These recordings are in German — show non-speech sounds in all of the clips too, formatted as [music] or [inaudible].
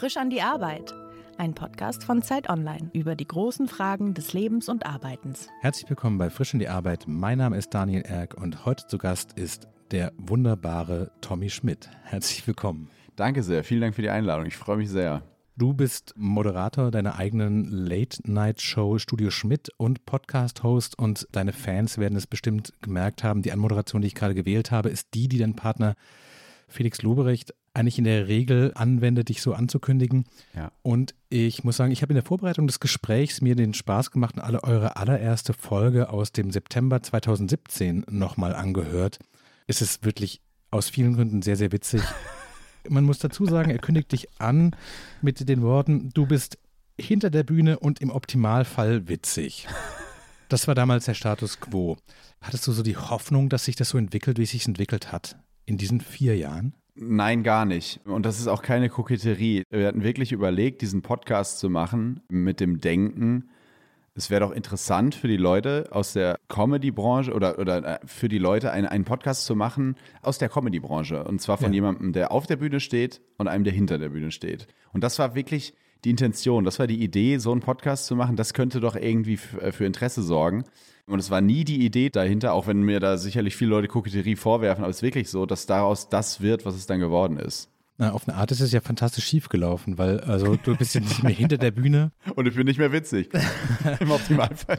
Frisch an die Arbeit. Ein Podcast von Zeit Online über die großen Fragen des Lebens und Arbeitens. Herzlich willkommen bei Frisch an die Arbeit. Mein Name ist Daniel Erck und heute zu Gast ist der wunderbare Tommy Schmidt. Herzlich willkommen. Danke sehr. Vielen Dank für die Einladung. Ich freue mich sehr. Du bist Moderator deiner eigenen Late-Night-Show Studio Schmidt und Podcast-Host und deine Fans werden es bestimmt gemerkt haben. Die Anmoderation, die ich gerade gewählt habe, ist die, die dein Partner Felix Lobrecht eigentlich in der Regel anwendet, dich so anzukündigen. Ja. Und ich muss sagen, ich habe in der Vorbereitung des Gesprächs mir den Spaß gemacht und alle eure allererste Folge aus dem September 2017 nochmal angehört. Es ist wirklich aus vielen Gründen sehr, sehr witzig. [laughs] Man muss dazu sagen, er kündigt dich an mit den Worten, du bist hinter der Bühne und im Optimalfall witzig. Das war damals der Status quo. Hattest du so die Hoffnung, dass sich das so entwickelt, wie es sich entwickelt hat in diesen vier Jahren? Nein, gar nicht. Und das ist auch keine Koketterie. Wir hatten wirklich überlegt, diesen Podcast zu machen mit dem Denken, es wäre doch interessant für die Leute aus der Comedy-Branche oder, oder äh, für die Leute einen, einen Podcast zu machen aus der Comedy-Branche. Und zwar von ja. jemandem, der auf der Bühne steht und einem, der hinter der Bühne steht. Und das war wirklich die Intention, das war die Idee, so einen Podcast zu machen. Das könnte doch irgendwie äh, für Interesse sorgen. Und es war nie die Idee dahinter, auch wenn mir da sicherlich viele Leute Koketterie vorwerfen, aber es ist wirklich so, dass daraus das wird, was es dann geworden ist. Na, auf eine Art ist es ja fantastisch schief gelaufen, weil also du bist ja nicht mehr hinter der Bühne. [laughs] Und ich bin nicht mehr witzig. [laughs] Im Optimalfall.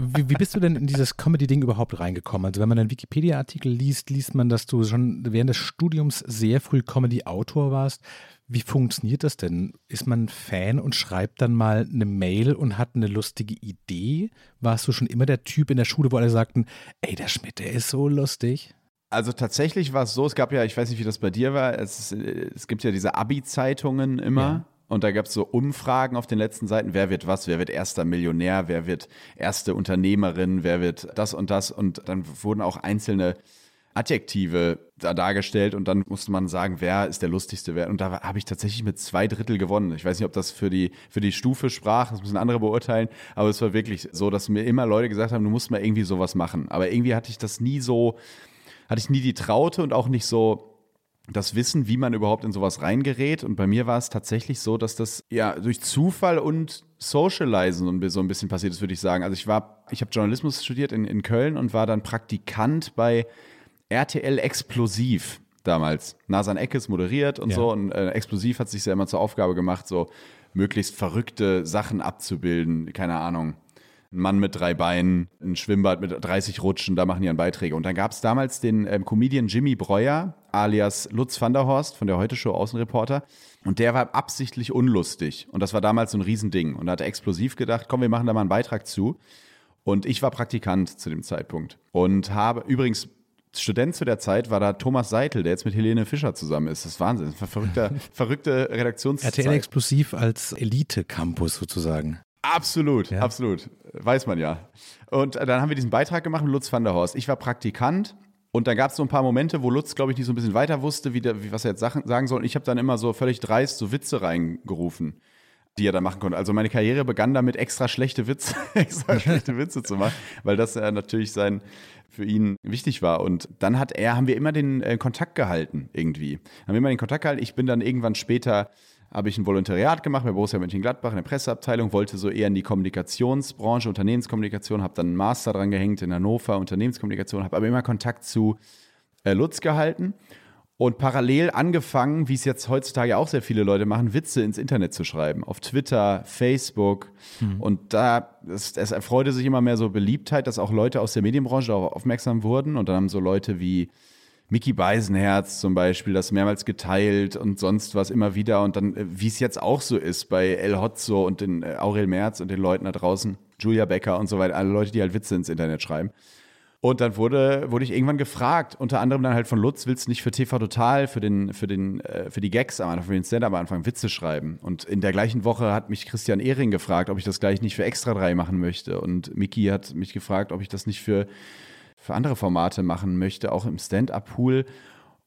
Wie, wie bist du denn in dieses Comedy-Ding überhaupt reingekommen? Also wenn man einen Wikipedia-Artikel liest, liest man, dass du schon während des Studiums sehr früh Comedy-Autor warst. Wie funktioniert das denn? Ist man Fan und schreibt dann mal eine Mail und hat eine lustige Idee? Warst du schon immer der Typ in der Schule, wo alle sagten, ey, der Schmidt, der ist so lustig? Also tatsächlich war es so, es gab ja, ich weiß nicht, wie das bei dir war, es, es gibt ja diese Abi-Zeitungen immer. Ja. Und da gab es so Umfragen auf den letzten Seiten, wer wird was, wer wird erster Millionär, wer wird erste Unternehmerin, wer wird das und das. Und dann wurden auch einzelne Adjektive da dargestellt und dann musste man sagen, wer ist der lustigste wer. Und da habe ich tatsächlich mit zwei Drittel gewonnen. Ich weiß nicht, ob das für die, für die Stufe sprach, das müssen andere beurteilen, aber es war wirklich so, dass mir immer Leute gesagt haben, du musst mal irgendwie sowas machen. Aber irgendwie hatte ich das nie so, hatte ich nie die Traute und auch nicht so das Wissen, wie man überhaupt in sowas reingerät. Und bei mir war es tatsächlich so, dass das ja durch Zufall und Socializen so ein bisschen passiert ist, würde ich sagen. Also ich war, ich habe Journalismus studiert in, in Köln und war dann Praktikant bei RTL Explosiv damals. Nasan Eckes moderiert und ja. so. Und äh, Explosiv hat sich ja immer zur Aufgabe gemacht, so möglichst verrückte Sachen abzubilden. Keine Ahnung ein Mann mit drei Beinen, ein Schwimmbad mit 30 Rutschen, da machen die dann Beiträge. Und dann gab es damals den ähm, Comedian Jimmy Breuer, alias Lutz van der Horst von der Heute-Show Außenreporter. Und der war absichtlich unlustig. Und das war damals so ein Riesending. Und da hat er explosiv gedacht, komm, wir machen da mal einen Beitrag zu. Und ich war Praktikant zu dem Zeitpunkt. Und habe übrigens Student zu der Zeit war da Thomas Seitel, der jetzt mit Helene Fischer zusammen ist. Das ist Wahnsinn. Das war verrückter, verrückte [laughs] Redaktionszeit. RTL Explosiv als Elite-Campus sozusagen. Absolut, ja. absolut. Weiß man ja. Und dann haben wir diesen Beitrag gemacht mit Lutz van der Horst. Ich war Praktikant und da gab es so ein paar Momente, wo Lutz, glaube ich, nicht so ein bisschen weiter wusste, wie, der, wie was er jetzt Sachen, sagen soll. Und ich habe dann immer so völlig dreist so Witze reingerufen, die er da machen konnte. Also meine Karriere begann damit, extra schlechte Witze, [laughs] extra schlechte Witze zu machen, weil das äh, natürlich sein für ihn wichtig war. Und dann hat er, haben wir immer den äh, Kontakt gehalten irgendwie. Haben wir immer den Kontakt gehalten. Ich bin dann irgendwann später habe ich ein Volontariat gemacht bei Borussia Mönchengladbach in der Presseabteilung, wollte so eher in die Kommunikationsbranche, Unternehmenskommunikation, habe dann einen Master dran gehängt in Hannover, Unternehmenskommunikation, habe aber immer Kontakt zu äh, Lutz gehalten und parallel angefangen, wie es jetzt heutzutage auch sehr viele Leute machen, Witze ins Internet zu schreiben, auf Twitter, Facebook. Mhm. Und da, es, es erfreute sich immer mehr so Beliebtheit, dass auch Leute aus der Medienbranche auch aufmerksam wurden. Und dann haben so Leute wie Mickey Beisenherz zum Beispiel, das mehrmals geteilt und sonst was immer wieder. Und dann, äh, wie es jetzt auch so ist bei El Hotzo und den äh, Aurel Merz und den Leuten da draußen, Julia Becker und so weiter, alle Leute, die halt Witze ins Internet schreiben. Und dann wurde, wurde ich irgendwann gefragt, unter anderem dann halt von Lutz, willst du nicht für TV Total, für, den, für, den, äh, für die Gags am Anfang, für den Stand-Up am Anfang Witze schreiben? Und in der gleichen Woche hat mich Christian Ehring gefragt, ob ich das gleich nicht für Extra 3 machen möchte. Und Miki hat mich gefragt, ob ich das nicht für für andere Formate machen möchte, auch im Stand-up-Pool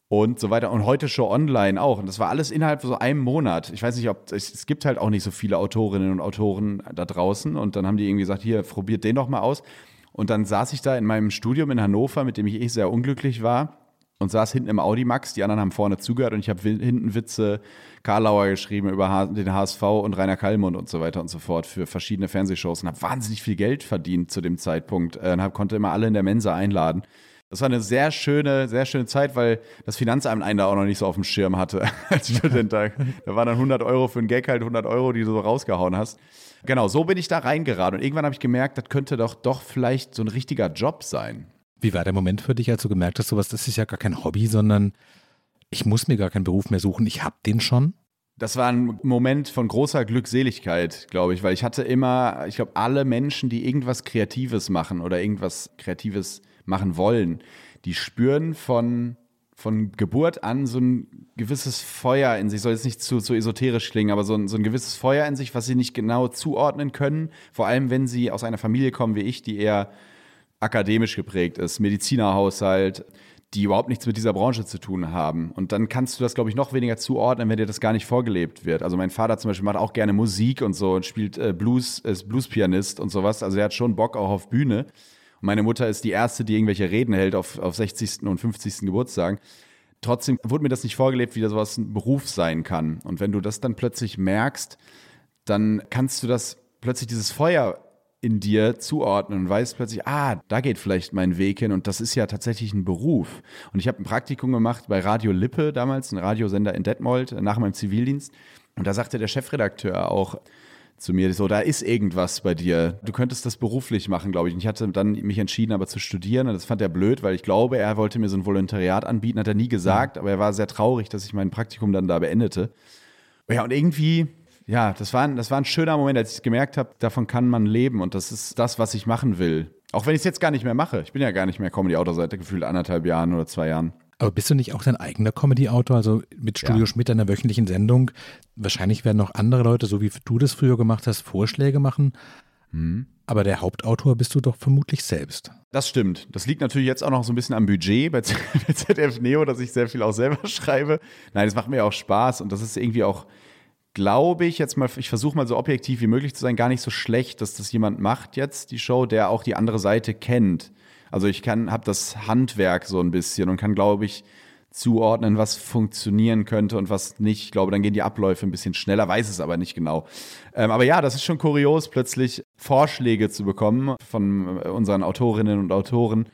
und so weiter. Und heute Show online auch. Und das war alles innerhalb von so einem Monat. Ich weiß nicht, ob es, es gibt halt auch nicht so viele Autorinnen und Autoren da draußen. Und dann haben die irgendwie gesagt, hier, probiert den doch mal aus. Und dann saß ich da in meinem Studium in Hannover, mit dem ich eh sehr unglücklich war. und saß hinten im Audi Max, die anderen haben vorne zugehört und ich habe hinten Witze Karlauer geschrieben über den HSV und Rainer Kallmund und so weiter und so fort für verschiedene Fernsehshows und habe wahnsinnig viel Geld verdient zu dem Zeitpunkt äh, und hab, konnte immer alle in der Mensa einladen. Das war eine sehr schöne, sehr schöne Zeit, weil das Finanzamt einen da auch noch nicht so auf dem Schirm hatte [laughs] als Student. Da, waren dann 100 Euro für einen Gag halt 100 Euro, die du so rausgehauen hast. Genau, so bin ich da reingeraten und irgendwann habe ich gemerkt, das könnte doch doch vielleicht so ein richtiger Job sein. Wie war der Moment für dich, als du gemerkt hast, sowas, das ist ja gar kein Hobby, sondern ich muss mir gar keinen Beruf mehr suchen, ich habe den schon? Das war ein Moment von großer Glückseligkeit, glaube ich, weil ich hatte immer, ich glaube, alle Menschen, die irgendwas Kreatives machen oder irgendwas Kreatives machen wollen, die spüren von, von Geburt an so ein gewisses Feuer in sich, soll jetzt nicht zu, zu esoterisch klingen, aber so ein, so ein gewisses Feuer in sich, was sie nicht genau zuordnen können, vor allem wenn sie aus einer Familie kommen wie ich, die eher akademisch geprägt ist, Medizinerhaushalt, die überhaupt nichts mit dieser Branche zu tun haben. Und dann kannst du das, glaube ich, noch weniger zuordnen, wenn dir das gar nicht vorgelebt wird. Also mein Vater zum Beispiel macht auch gerne Musik und so und spielt äh, Blues, ist Bluespianist und sowas. Also er hat schon Bock auch auf Bühne. Meine Mutter ist die Erste, die irgendwelche Reden hält auf, auf 60. und 50. Geburtstagen. Trotzdem wurde mir das nicht vorgelebt, wie das sowas ein Beruf sein kann. Und wenn du das dann plötzlich merkst, dann kannst du das plötzlich dieses Feuer in dir zuordnen und weißt plötzlich, ah, da geht vielleicht mein Weg hin und das ist ja tatsächlich ein Beruf. Und ich habe ein Praktikum gemacht bei Radio Lippe damals, ein Radiosender in Detmold, nach meinem Zivildienst. Und da sagte der Chefredakteur auch zu mir so, da ist irgendwas bei dir. Du könntest das beruflich machen, glaube ich. Und ich hatte dann mich entschieden, aber zu studieren. Und das fand er blöd, weil ich glaube, er wollte mir so ein Volontariat anbieten, hat er nie gesagt. Aber er war sehr traurig, dass ich mein Praktikum dann da beendete. Ja, und irgendwie ja, das war, ein, das war ein schöner Moment, als ich gemerkt habe, davon kann man leben und das ist das, was ich machen will. Auch wenn ich es jetzt gar nicht mehr mache. Ich bin ja gar nicht mehr Comedy-Autor seit gefühlt anderthalb Jahren oder zwei Jahren. Aber bist du nicht auch dein eigener Comedy-Autor, also mit Studio ja. Schmidt einer wöchentlichen Sendung? Wahrscheinlich werden auch andere Leute, so wie du das früher gemacht hast, Vorschläge machen. Hm. Aber der Hauptautor bist du doch vermutlich selbst. Das stimmt. Das liegt natürlich jetzt auch noch so ein bisschen am Budget bei [laughs] ZDF Neo, dass ich sehr viel auch selber [laughs] schreibe. Nein, das macht mir auch Spaß und das ist irgendwie auch glaube ich, jetzt mal, ich versuche mal so objektiv wie möglich zu sein, gar nicht so schlecht, dass das jemand macht jetzt, die Show, der auch die andere Seite kennt. Also ich kann, habe das Handwerk so ein bisschen und kann, glaube ich, zuordnen, was funktionieren könnte und was nicht. Ich glaube, dann gehen die Abläufe ein bisschen schneller, weiß es aber nicht genau. Ähm, aber ja, das ist schon kurios, plötzlich Vorschläge zu bekommen von äh, unseren Autorinnen und Autoren.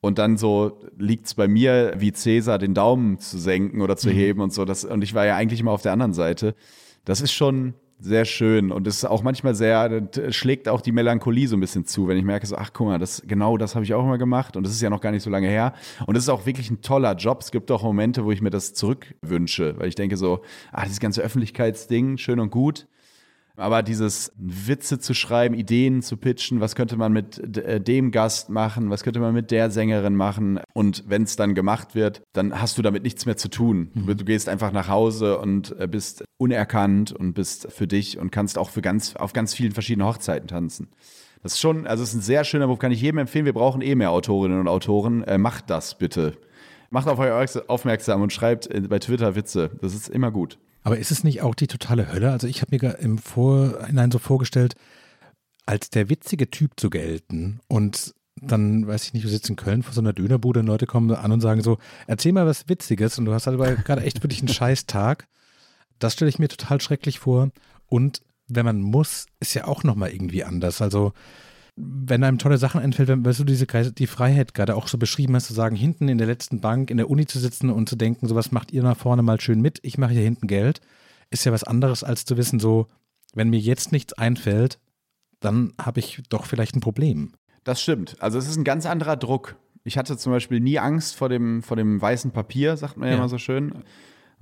Und dann so liegt es bei mir, wie Cäsar, den Daumen zu senken oder zu mhm. heben und so. Das, und ich war ja eigentlich immer auf der anderen Seite das ist schon sehr schön. Und es ist auch manchmal sehr, schlägt auch die Melancholie so ein bisschen zu, wenn ich merke so, ach guck mal, das, genau das habe ich auch immer gemacht. Und das ist ja noch gar nicht so lange her. Und es ist auch wirklich ein toller Job. Es gibt auch Momente, wo ich mir das zurückwünsche, weil ich denke so, ah, dieses ganze Öffentlichkeitsding, schön und gut, aber dieses Witze zu schreiben, Ideen zu pitchen, was könnte man mit äh, dem Gast machen, was könnte man mit der Sängerin machen und wenn es dann gemacht wird, dann hast du damit nichts mehr zu tun. Mhm. Du gehst einfach nach Hause und äh, bist unerkannt und bist für dich und kannst auch für ganz, auf ganz vielen verschiedenen Hochzeiten tanzen. Das ist schon, also es ist ein sehr schöner Beruf, kann ich jedem empfehlen. Wir brauchen eh mehr Autorinnen und Autoren. Äh, macht das bitte. Macht auf euch aufmerksam und schreibt äh, bei Twitter Witze. Das ist immer gut. Aber ist es nicht auch die totale Hölle? Also ich habe mir im Vorhinein so vorgestellt, als der witzige Typ zu gelten und dann, weiß ich nicht, du sitzt in Köln vor so einer Dönerbude und Leute kommen an und sagen so, erzähl mal was Witziges und du hast aber [laughs] gerade echt wirklich einen scheiß Tag. Das stelle ich mir total schrecklich vor. Und wenn man muss, ist ja auch nochmal irgendwie anders. Also wenn einem tolle Sachen einfällt, wenn weißt du diese die Freiheit gerade auch so beschrieben hast, zu sagen, hinten in der letzten Bank in der Uni zu sitzen und zu denken, so was macht ihr nach vorne mal schön mit, ich mache hier hinten Geld, ist ja was anderes als zu wissen, so, wenn mir jetzt nichts einfällt, dann habe ich doch vielleicht ein Problem. Das stimmt. Also es ist ein ganz anderer Druck. Ich hatte zum Beispiel nie Angst vor dem, vor dem weißen Papier, sagt man ja, ja immer so schön.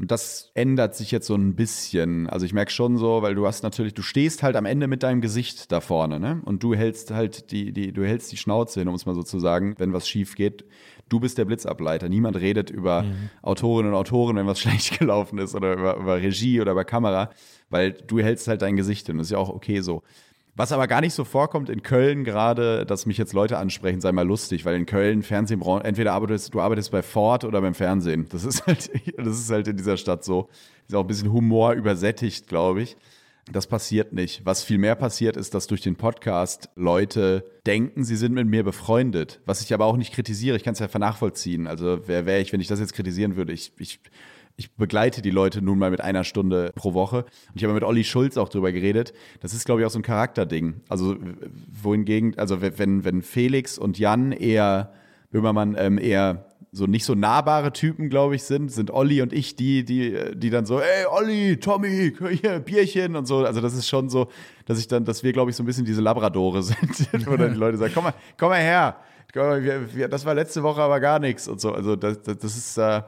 Und das ändert sich jetzt so ein bisschen. Also ich merke schon so, weil du hast natürlich, du stehst halt am Ende mit deinem Gesicht da vorne, ne? Und du hältst halt die, die, du hältst die Schnauze hin, um es mal so zu sagen, wenn was schief geht. Du bist der Blitzableiter. Niemand redet über mhm. Autorinnen und Autoren, wenn was [laughs] schlecht gelaufen ist oder über, über Regie oder über Kamera, weil du hältst halt dein Gesicht hin. Das ist ja auch okay so. Was aber gar nicht so vorkommt in Köln gerade, dass mich jetzt Leute ansprechen, sei mal lustig, weil in Köln Fernsehbranche, entweder arbeitest du arbeitest bei Ford oder beim Fernsehen. Das ist [laughs] halt, das ist halt in dieser Stadt so. Ist auch ein bisschen Humor übersättigt, glaube ich. Das passiert nicht. Was viel mehr passiert, ist, dass durch den Podcast Leute denken, sie sind mit mir befreundet. Was ich aber auch nicht kritisiere. Ich kann es ja nachvollziehen. Also wer wäre ich, wenn ich das jetzt kritisieren würde? Ich, ich, ich begleite die Leute nun mal mit einer Stunde pro Woche. Und ich habe mit Olli Schulz auch drüber geredet. Das ist, glaube ich, auch so ein Charakterding. Also wohingegen, also wenn, wenn Felix und Jan eher, Böhmermann ähm, eher so nicht so nahbare Typen, glaube ich, sind, sind Olli und ich die, die, die dann so, ey, Olli, Tommy, hier, Bierchen und so. Also das ist schon so, dass ich dann, dass wir, glaube ich, so ein bisschen diese Labradore [laughs] sind, wo dann die Leute sagen, komm mal, komm mal her. Das war letzte Woche aber gar nichts und so. Also das, das, das ist, äh,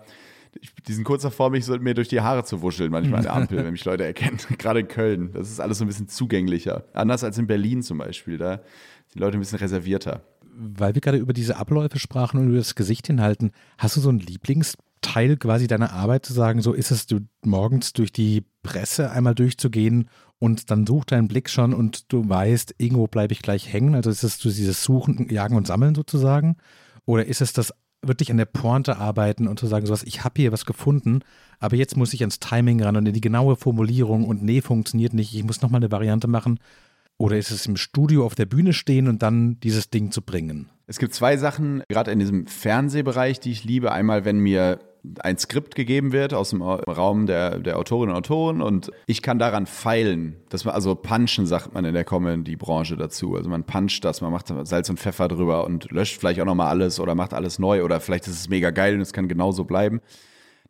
die sind kurz davor, mich so mir durch die Haare zu wuscheln, manchmal an der Ampel, [laughs] wenn mich Leute erkennen. [laughs] Gerade in Köln. Das ist alles so ein bisschen zugänglicher. Anders als in Berlin zum Beispiel. Da sind die Leute ein bisschen reservierter weil wir gerade über diese Abläufe sprachen und über das Gesicht hinhalten, hast du so einen Lieblingsteil quasi deiner Arbeit zu sagen, so ist es du morgens durch die Presse einmal durchzugehen und dann sucht dein Blick schon und du weißt, irgendwo bleibe ich gleich hängen. Also ist es so dieses Suchen, Jagen und Sammeln sozusagen? Oder ist es das wirklich an der Pointe arbeiten und zu sagen, sowas, ich habe hier was gefunden, aber jetzt muss ich ans Timing ran und in die genaue Formulierung und nee, funktioniert nicht, ich muss nochmal eine Variante machen. Oder ist es im Studio auf der Bühne stehen und dann dieses Ding zu bringen? Es gibt zwei Sachen, gerade in diesem Fernsehbereich, die ich liebe. Einmal, wenn mir ein Skript gegeben wird aus dem Raum der, der Autorinnen und Autoren und ich kann daran feilen. Das man, also punchen sagt man in der Comedy-Branche dazu. Also man puncht das, man macht Salz und Pfeffer drüber und löscht vielleicht auch nochmal alles oder macht alles neu oder vielleicht ist es mega geil und es kann genauso bleiben.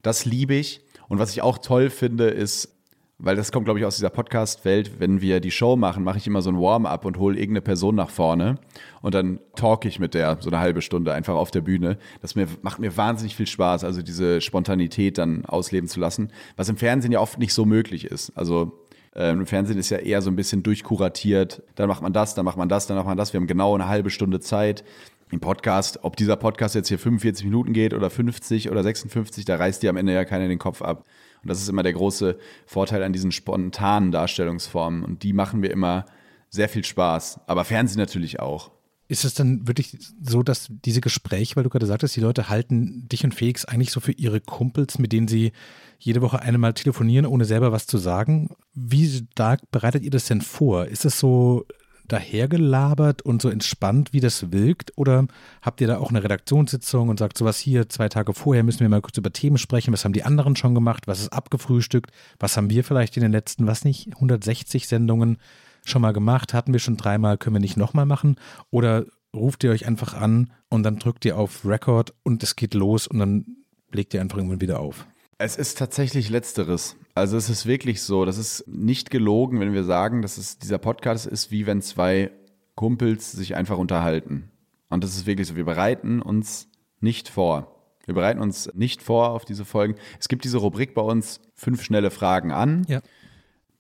Das liebe ich. Und was ich auch toll finde, ist weil das kommt, glaube ich, aus dieser Podcast-Welt, wenn wir die Show machen, mache ich immer so ein Warm-up und hole irgendeine Person nach vorne und dann talk ich mit der so eine halbe Stunde einfach auf der Bühne. Das mir, macht mir wahnsinnig viel Spaß, also diese Spontanität dann ausleben zu lassen, was im Fernsehen ja oft nicht so möglich ist. Also ähm, im Fernsehen ist ja eher so ein bisschen durchkuratiert. Dann macht man das, dann macht man das, dann macht man das. Wir haben genau eine halbe Stunde Zeit. Im Podcast, ob dieser Podcast jetzt hier 45 Minuten geht oder 50 oder 56, da reißt dir am Ende ja keiner den Kopf ab. Und das ist immer der große Vorteil an diesen spontanen Darstellungsformen. Und die machen mir immer sehr viel Spaß. Aber Fernsehen natürlich auch. Ist es dann wirklich so, dass diese Gespräche, weil du gerade sagtest, die Leute halten dich und Felix eigentlich so für ihre Kumpels, mit denen sie jede Woche einmal telefonieren, ohne selber was zu sagen? Wie stark bereitet ihr das denn vor? Ist es so dahergelabert und so entspannt, wie das wirkt? Oder habt ihr da auch eine Redaktionssitzung und sagt sowas hier, zwei Tage vorher müssen wir mal kurz über Themen sprechen, was haben die anderen schon gemacht, was ist abgefrühstückt, was haben wir vielleicht in den letzten, was nicht, 160 Sendungen schon mal gemacht, hatten wir schon dreimal, können wir nicht nochmal machen? Oder ruft ihr euch einfach an und dann drückt ihr auf Record und es geht los und dann legt ihr einfach irgendwann wieder auf? Es ist tatsächlich letzteres. Also es ist wirklich so, das ist nicht gelogen, wenn wir sagen, dass es dieser Podcast ist, wie wenn zwei Kumpels sich einfach unterhalten. Und das ist wirklich so, wir bereiten uns nicht vor. Wir bereiten uns nicht vor auf diese Folgen. Es gibt diese Rubrik bei uns, fünf schnelle Fragen an. Ja.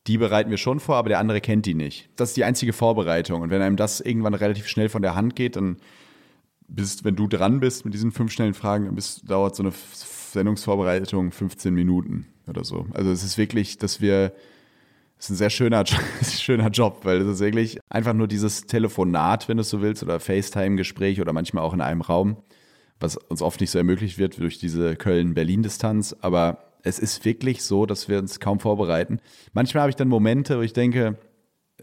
Die bereiten wir schon vor, aber der andere kennt die nicht. Das ist die einzige Vorbereitung. Und wenn einem das irgendwann relativ schnell von der Hand geht, dann bist, wenn du dran bist mit diesen fünf schnellen Fragen, dann bist, dauert so eine Sendungsvorbereitung 15 Minuten oder so. Also es ist wirklich, dass wir, es ist ein sehr schöner, [laughs] schöner Job, weil es ist wirklich einfach nur dieses Telefonat, wenn du es so willst, oder FaceTime-Gespräch oder manchmal auch in einem Raum, was uns oft nicht so ermöglicht wird durch diese Köln-Berlin-Distanz. Aber es ist wirklich so, dass wir uns kaum vorbereiten. Manchmal habe ich dann Momente, wo ich denke,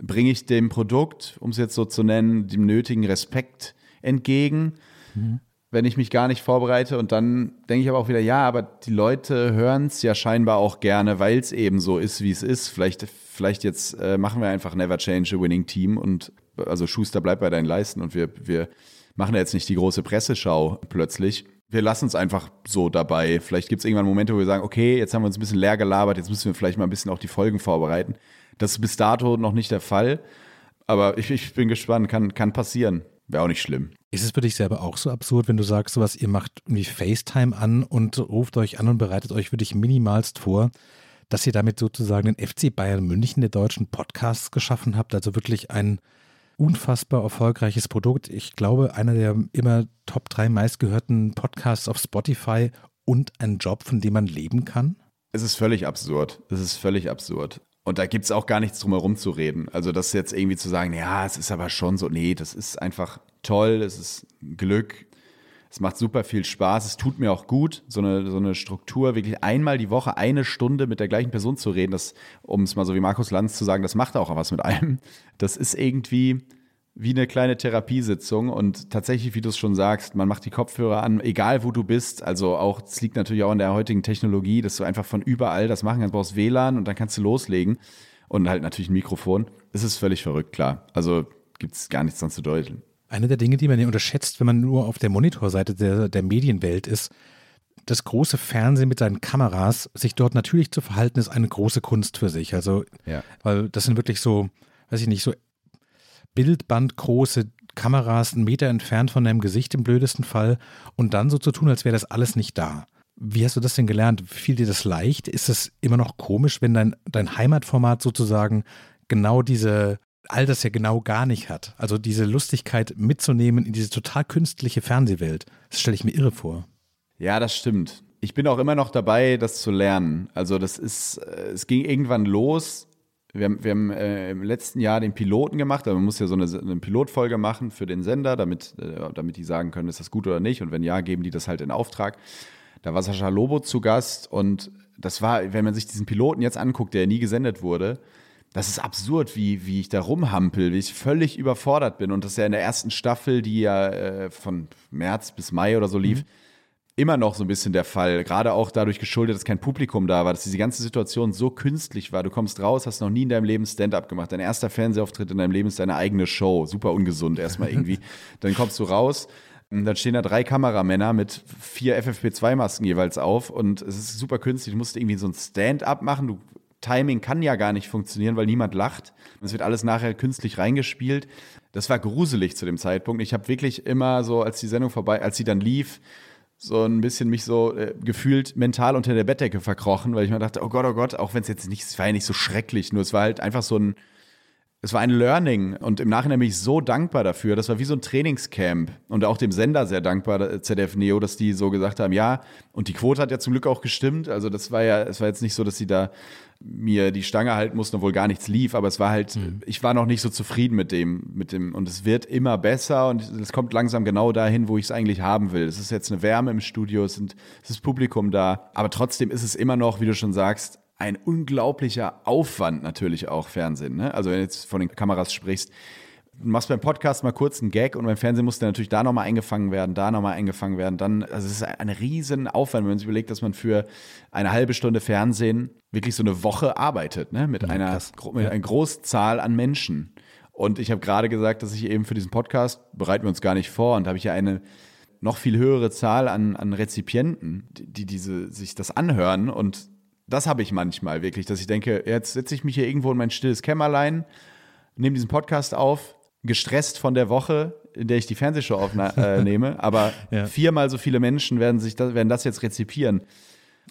bringe ich dem Produkt, um es jetzt so zu nennen, dem nötigen Respekt entgegen. Mhm wenn ich mich gar nicht vorbereite. Und dann denke ich aber auch wieder, ja, aber die Leute hören es ja scheinbar auch gerne, weil es eben so ist, wie es ist. Vielleicht, vielleicht jetzt äh, machen wir einfach Never Change a Winning Team und also Schuster bleibt bei deinen Leisten und wir, wir machen jetzt nicht die große Presseschau plötzlich. Wir lassen es einfach so dabei. Vielleicht gibt es irgendwann Momente, wo wir sagen, okay, jetzt haben wir uns ein bisschen leer gelabert, jetzt müssen wir vielleicht mal ein bisschen auch die Folgen vorbereiten. Das ist bis dato noch nicht der Fall. Aber ich, ich bin gespannt, kann, kann passieren. Wäre auch nicht schlimm. Ist es für dich selber auch so absurd, wenn du sagst, sowas, ihr macht irgendwie FaceTime an und ruft euch an und bereitet euch wirklich minimalst vor, dass ihr damit sozusagen den FC Bayern München der deutschen Podcasts geschaffen habt? Also wirklich ein unfassbar erfolgreiches Produkt. Ich glaube, einer der immer Top 3 meistgehörten Podcasts auf Spotify und ein Job, von dem man leben kann? Es ist völlig absurd. Es ist völlig absurd. Und da gibt es auch gar nichts drum herum zu reden. Also das jetzt irgendwie zu sagen, ja, es ist aber schon so, nee, das ist einfach toll, es ist Glück. Es macht super viel Spaß. Es tut mir auch gut, so eine, so eine Struktur, wirklich einmal die Woche eine Stunde mit der gleichen Person zu reden. Das, um es mal so wie Markus Lanz zu sagen, das macht auch was mit einem. Das ist irgendwie wie eine kleine Therapiesitzung. Und tatsächlich, wie du es schon sagst, man macht die Kopfhörer an, egal wo du bist. Also auch, es liegt natürlich auch an der heutigen Technologie, dass du einfach von überall das machen kannst. Du brauchst WLAN und dann kannst du loslegen. Und halt natürlich ein Mikrofon. Es ist völlig verrückt, klar. Also gibt es gar nichts dran zu deuteln. Eine der Dinge, die man ja unterschätzt, wenn man nur auf der Monitorseite der, der Medienwelt ist, das große Fernsehen mit seinen Kameras, sich dort natürlich zu verhalten, ist eine große Kunst für sich. Also, ja. weil das sind wirklich so, weiß ich nicht, so bildbandgroße Kameras, einen Meter entfernt von deinem Gesicht im blödesten Fall und dann so zu tun, als wäre das alles nicht da. Wie hast du das denn gelernt? Fiel dir das leicht? Ist es immer noch komisch, wenn dein, dein Heimatformat sozusagen genau diese all das ja genau gar nicht hat. Also diese Lustigkeit mitzunehmen in diese total künstliche Fernsehwelt. Das stelle ich mir irre vor. Ja, das stimmt. Ich bin auch immer noch dabei, das zu lernen. Also das ist, äh, es ging irgendwann los. Wir haben, wir haben äh, im letzten Jahr den Piloten gemacht. Also man muss ja so eine, eine Pilotfolge machen für den Sender, damit, äh, damit die sagen können, ist das gut oder nicht. Und wenn ja, geben die das halt in Auftrag. Da war Sascha Lobo zu Gast und das war, wenn man sich diesen Piloten jetzt anguckt, der nie gesendet wurde, das ist absurd, wie, wie ich da rumhampel, wie ich völlig überfordert bin. Und das ist ja in der ersten Staffel, die ja äh, von März bis Mai oder so lief, mhm. immer noch so ein bisschen der Fall. Gerade auch dadurch geschuldet, dass kein Publikum da war, dass diese ganze Situation so künstlich war. Du kommst raus, hast noch nie in deinem Leben Stand-up gemacht. Dein erster Fernsehauftritt in deinem Leben ist deine eigene Show. Super ungesund erstmal irgendwie. [laughs] Dann kommst du raus. Dann stehen da drei Kameramänner mit vier FFP2-Masken jeweils auf und es ist super künstlich. Du musst irgendwie so ein Stand-up machen. Du Timing kann ja gar nicht funktionieren, weil niemand lacht. Es wird alles nachher künstlich reingespielt. Das war gruselig zu dem Zeitpunkt. Ich habe wirklich immer so, als die Sendung vorbei, als sie dann lief, so ein bisschen mich so äh, gefühlt mental unter der Bettdecke verkrochen, weil ich mir dachte, oh Gott, oh Gott, auch wenn es jetzt nicht, es war ja nicht so schrecklich, nur es war halt einfach so ein, es war ein Learning und im Nachhinein bin ich so dankbar dafür. Das war wie so ein Trainingscamp und auch dem Sender sehr dankbar, ZDF Neo, dass die so gesagt haben, ja, und die Quote hat ja zum Glück auch gestimmt. Also das war ja, es war jetzt nicht so, dass sie da mir die Stange halten mussten, obwohl gar nichts lief, aber es war halt, mhm. ich war noch nicht so zufrieden mit dem, mit dem, und es wird immer besser und es kommt langsam genau dahin, wo ich es eigentlich haben will. Es ist jetzt eine Wärme im Studio, es, sind, es ist Publikum da, aber trotzdem ist es immer noch, wie du schon sagst, ein unglaublicher Aufwand natürlich auch Fernsehen. Ne? Also wenn du jetzt von den Kameras sprichst, du machst beim Podcast mal kurz einen Gag und beim Fernsehen muss der natürlich da nochmal eingefangen werden, da nochmal eingefangen werden. Dann, also es ist ein riesen Aufwand, wenn man sich überlegt, dass man für eine halbe Stunde Fernsehen wirklich so eine Woche arbeitet, ne? mit, ja, einer, mit einer Großzahl an Menschen. Und ich habe gerade gesagt, dass ich eben für diesen Podcast, bereiten wir uns gar nicht vor, und da habe ich ja eine noch viel höhere Zahl an, an Rezipienten, die, die diese, sich das anhören und das habe ich manchmal wirklich, dass ich denke, jetzt setze ich mich hier irgendwo in mein stilles Kämmerlein, nehme diesen Podcast auf, gestresst von der Woche, in der ich die Fernsehshow aufnehme, äh, [laughs] aber ja. viermal so viele Menschen werden sich das, werden das jetzt rezipieren.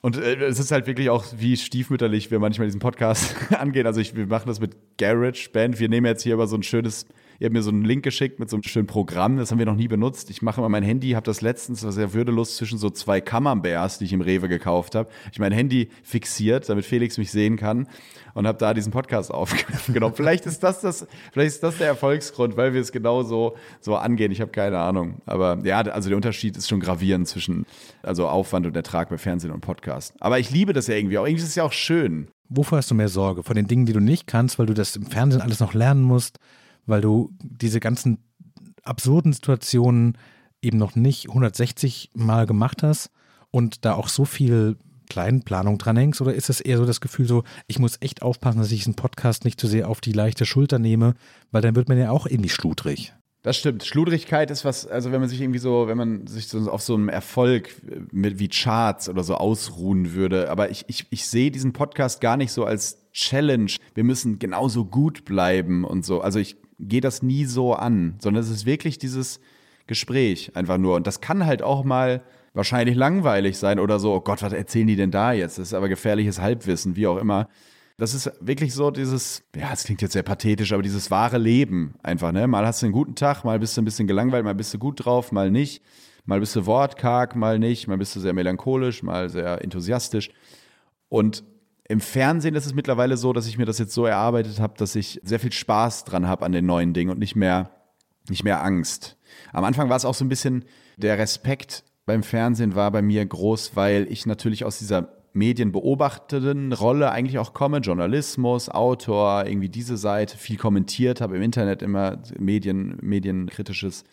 Und äh, es ist halt wirklich auch, wie stiefmütterlich wir manchmal diesen Podcast [laughs] angehen. Also ich, wir machen das mit Garage Band. Wir nehmen jetzt hier über so ein schönes Ihr habt mir so einen Link geschickt mit so einem schönen Programm, das haben wir noch nie benutzt. Ich mache immer mein Handy, habe das letztens, war sehr würdelos, zwischen so zwei Camemberts, die ich im Rewe gekauft habe. Ich mein Handy fixiert, damit Felix mich sehen kann und habe da diesen Podcast [laughs] aufgenommen. vielleicht ist das das, vielleicht ist das der Erfolgsgrund, weil wir es genau so, so angehen. Ich habe keine Ahnung. Aber ja, also der Unterschied ist schon gravierend zwischen also Aufwand und Ertrag bei Fernsehen und Podcast. Aber ich liebe das ja irgendwie auch. Irgendwie ist es ja auch schön. Wovor hast du mehr Sorge? Von den Dingen, die du nicht kannst, weil du das im Fernsehen alles noch lernen musst? Weil du diese ganzen absurden Situationen eben noch nicht 160 Mal gemacht hast und da auch so viel Kleinplanung dran hängst? Oder ist es eher so das Gefühl so, ich muss echt aufpassen, dass ich diesen Podcast nicht zu sehr auf die leichte Schulter nehme, weil dann wird man ja auch irgendwie schludrig. Das stimmt. Schludrigkeit ist was, also wenn man sich irgendwie so, wenn man sich so auf so einem Erfolg mit, wie Charts oder so ausruhen würde. Aber ich, ich, ich sehe diesen Podcast gar nicht so als Challenge. Wir müssen genauso gut bleiben und so. Also ich gehe das nie so an, sondern es ist wirklich dieses Gespräch einfach nur. Und das kann halt auch mal wahrscheinlich langweilig sein oder so, oh Gott, was erzählen die denn da jetzt? Das ist aber gefährliches Halbwissen, wie auch immer. Das ist wirklich so dieses, ja, es klingt jetzt sehr pathetisch, aber dieses wahre Leben einfach, ne? Mal hast du einen guten Tag, mal bist du ein bisschen gelangweilt, mal bist du gut drauf, mal nicht. Mal bist du wortkarg, mal nicht, mal bist du sehr melancholisch, mal sehr enthusiastisch. Und im Fernsehen ist es mittlerweile so, dass ich mir das jetzt so erarbeitet habe, dass ich sehr viel Spaß dran habe an den neuen Dingen und nicht mehr, nicht mehr Angst. Am Anfang war es auch so ein bisschen, Der Respekt beim Fernsehen war bei mir groß, weil ich natürlich aus dieser medienbeobachtenden Rolle eigentlich auch komme, Journalismus, Autor, irgendwie diese Seite, viel kommentiert habe im Internet immer Medien, medienkritisches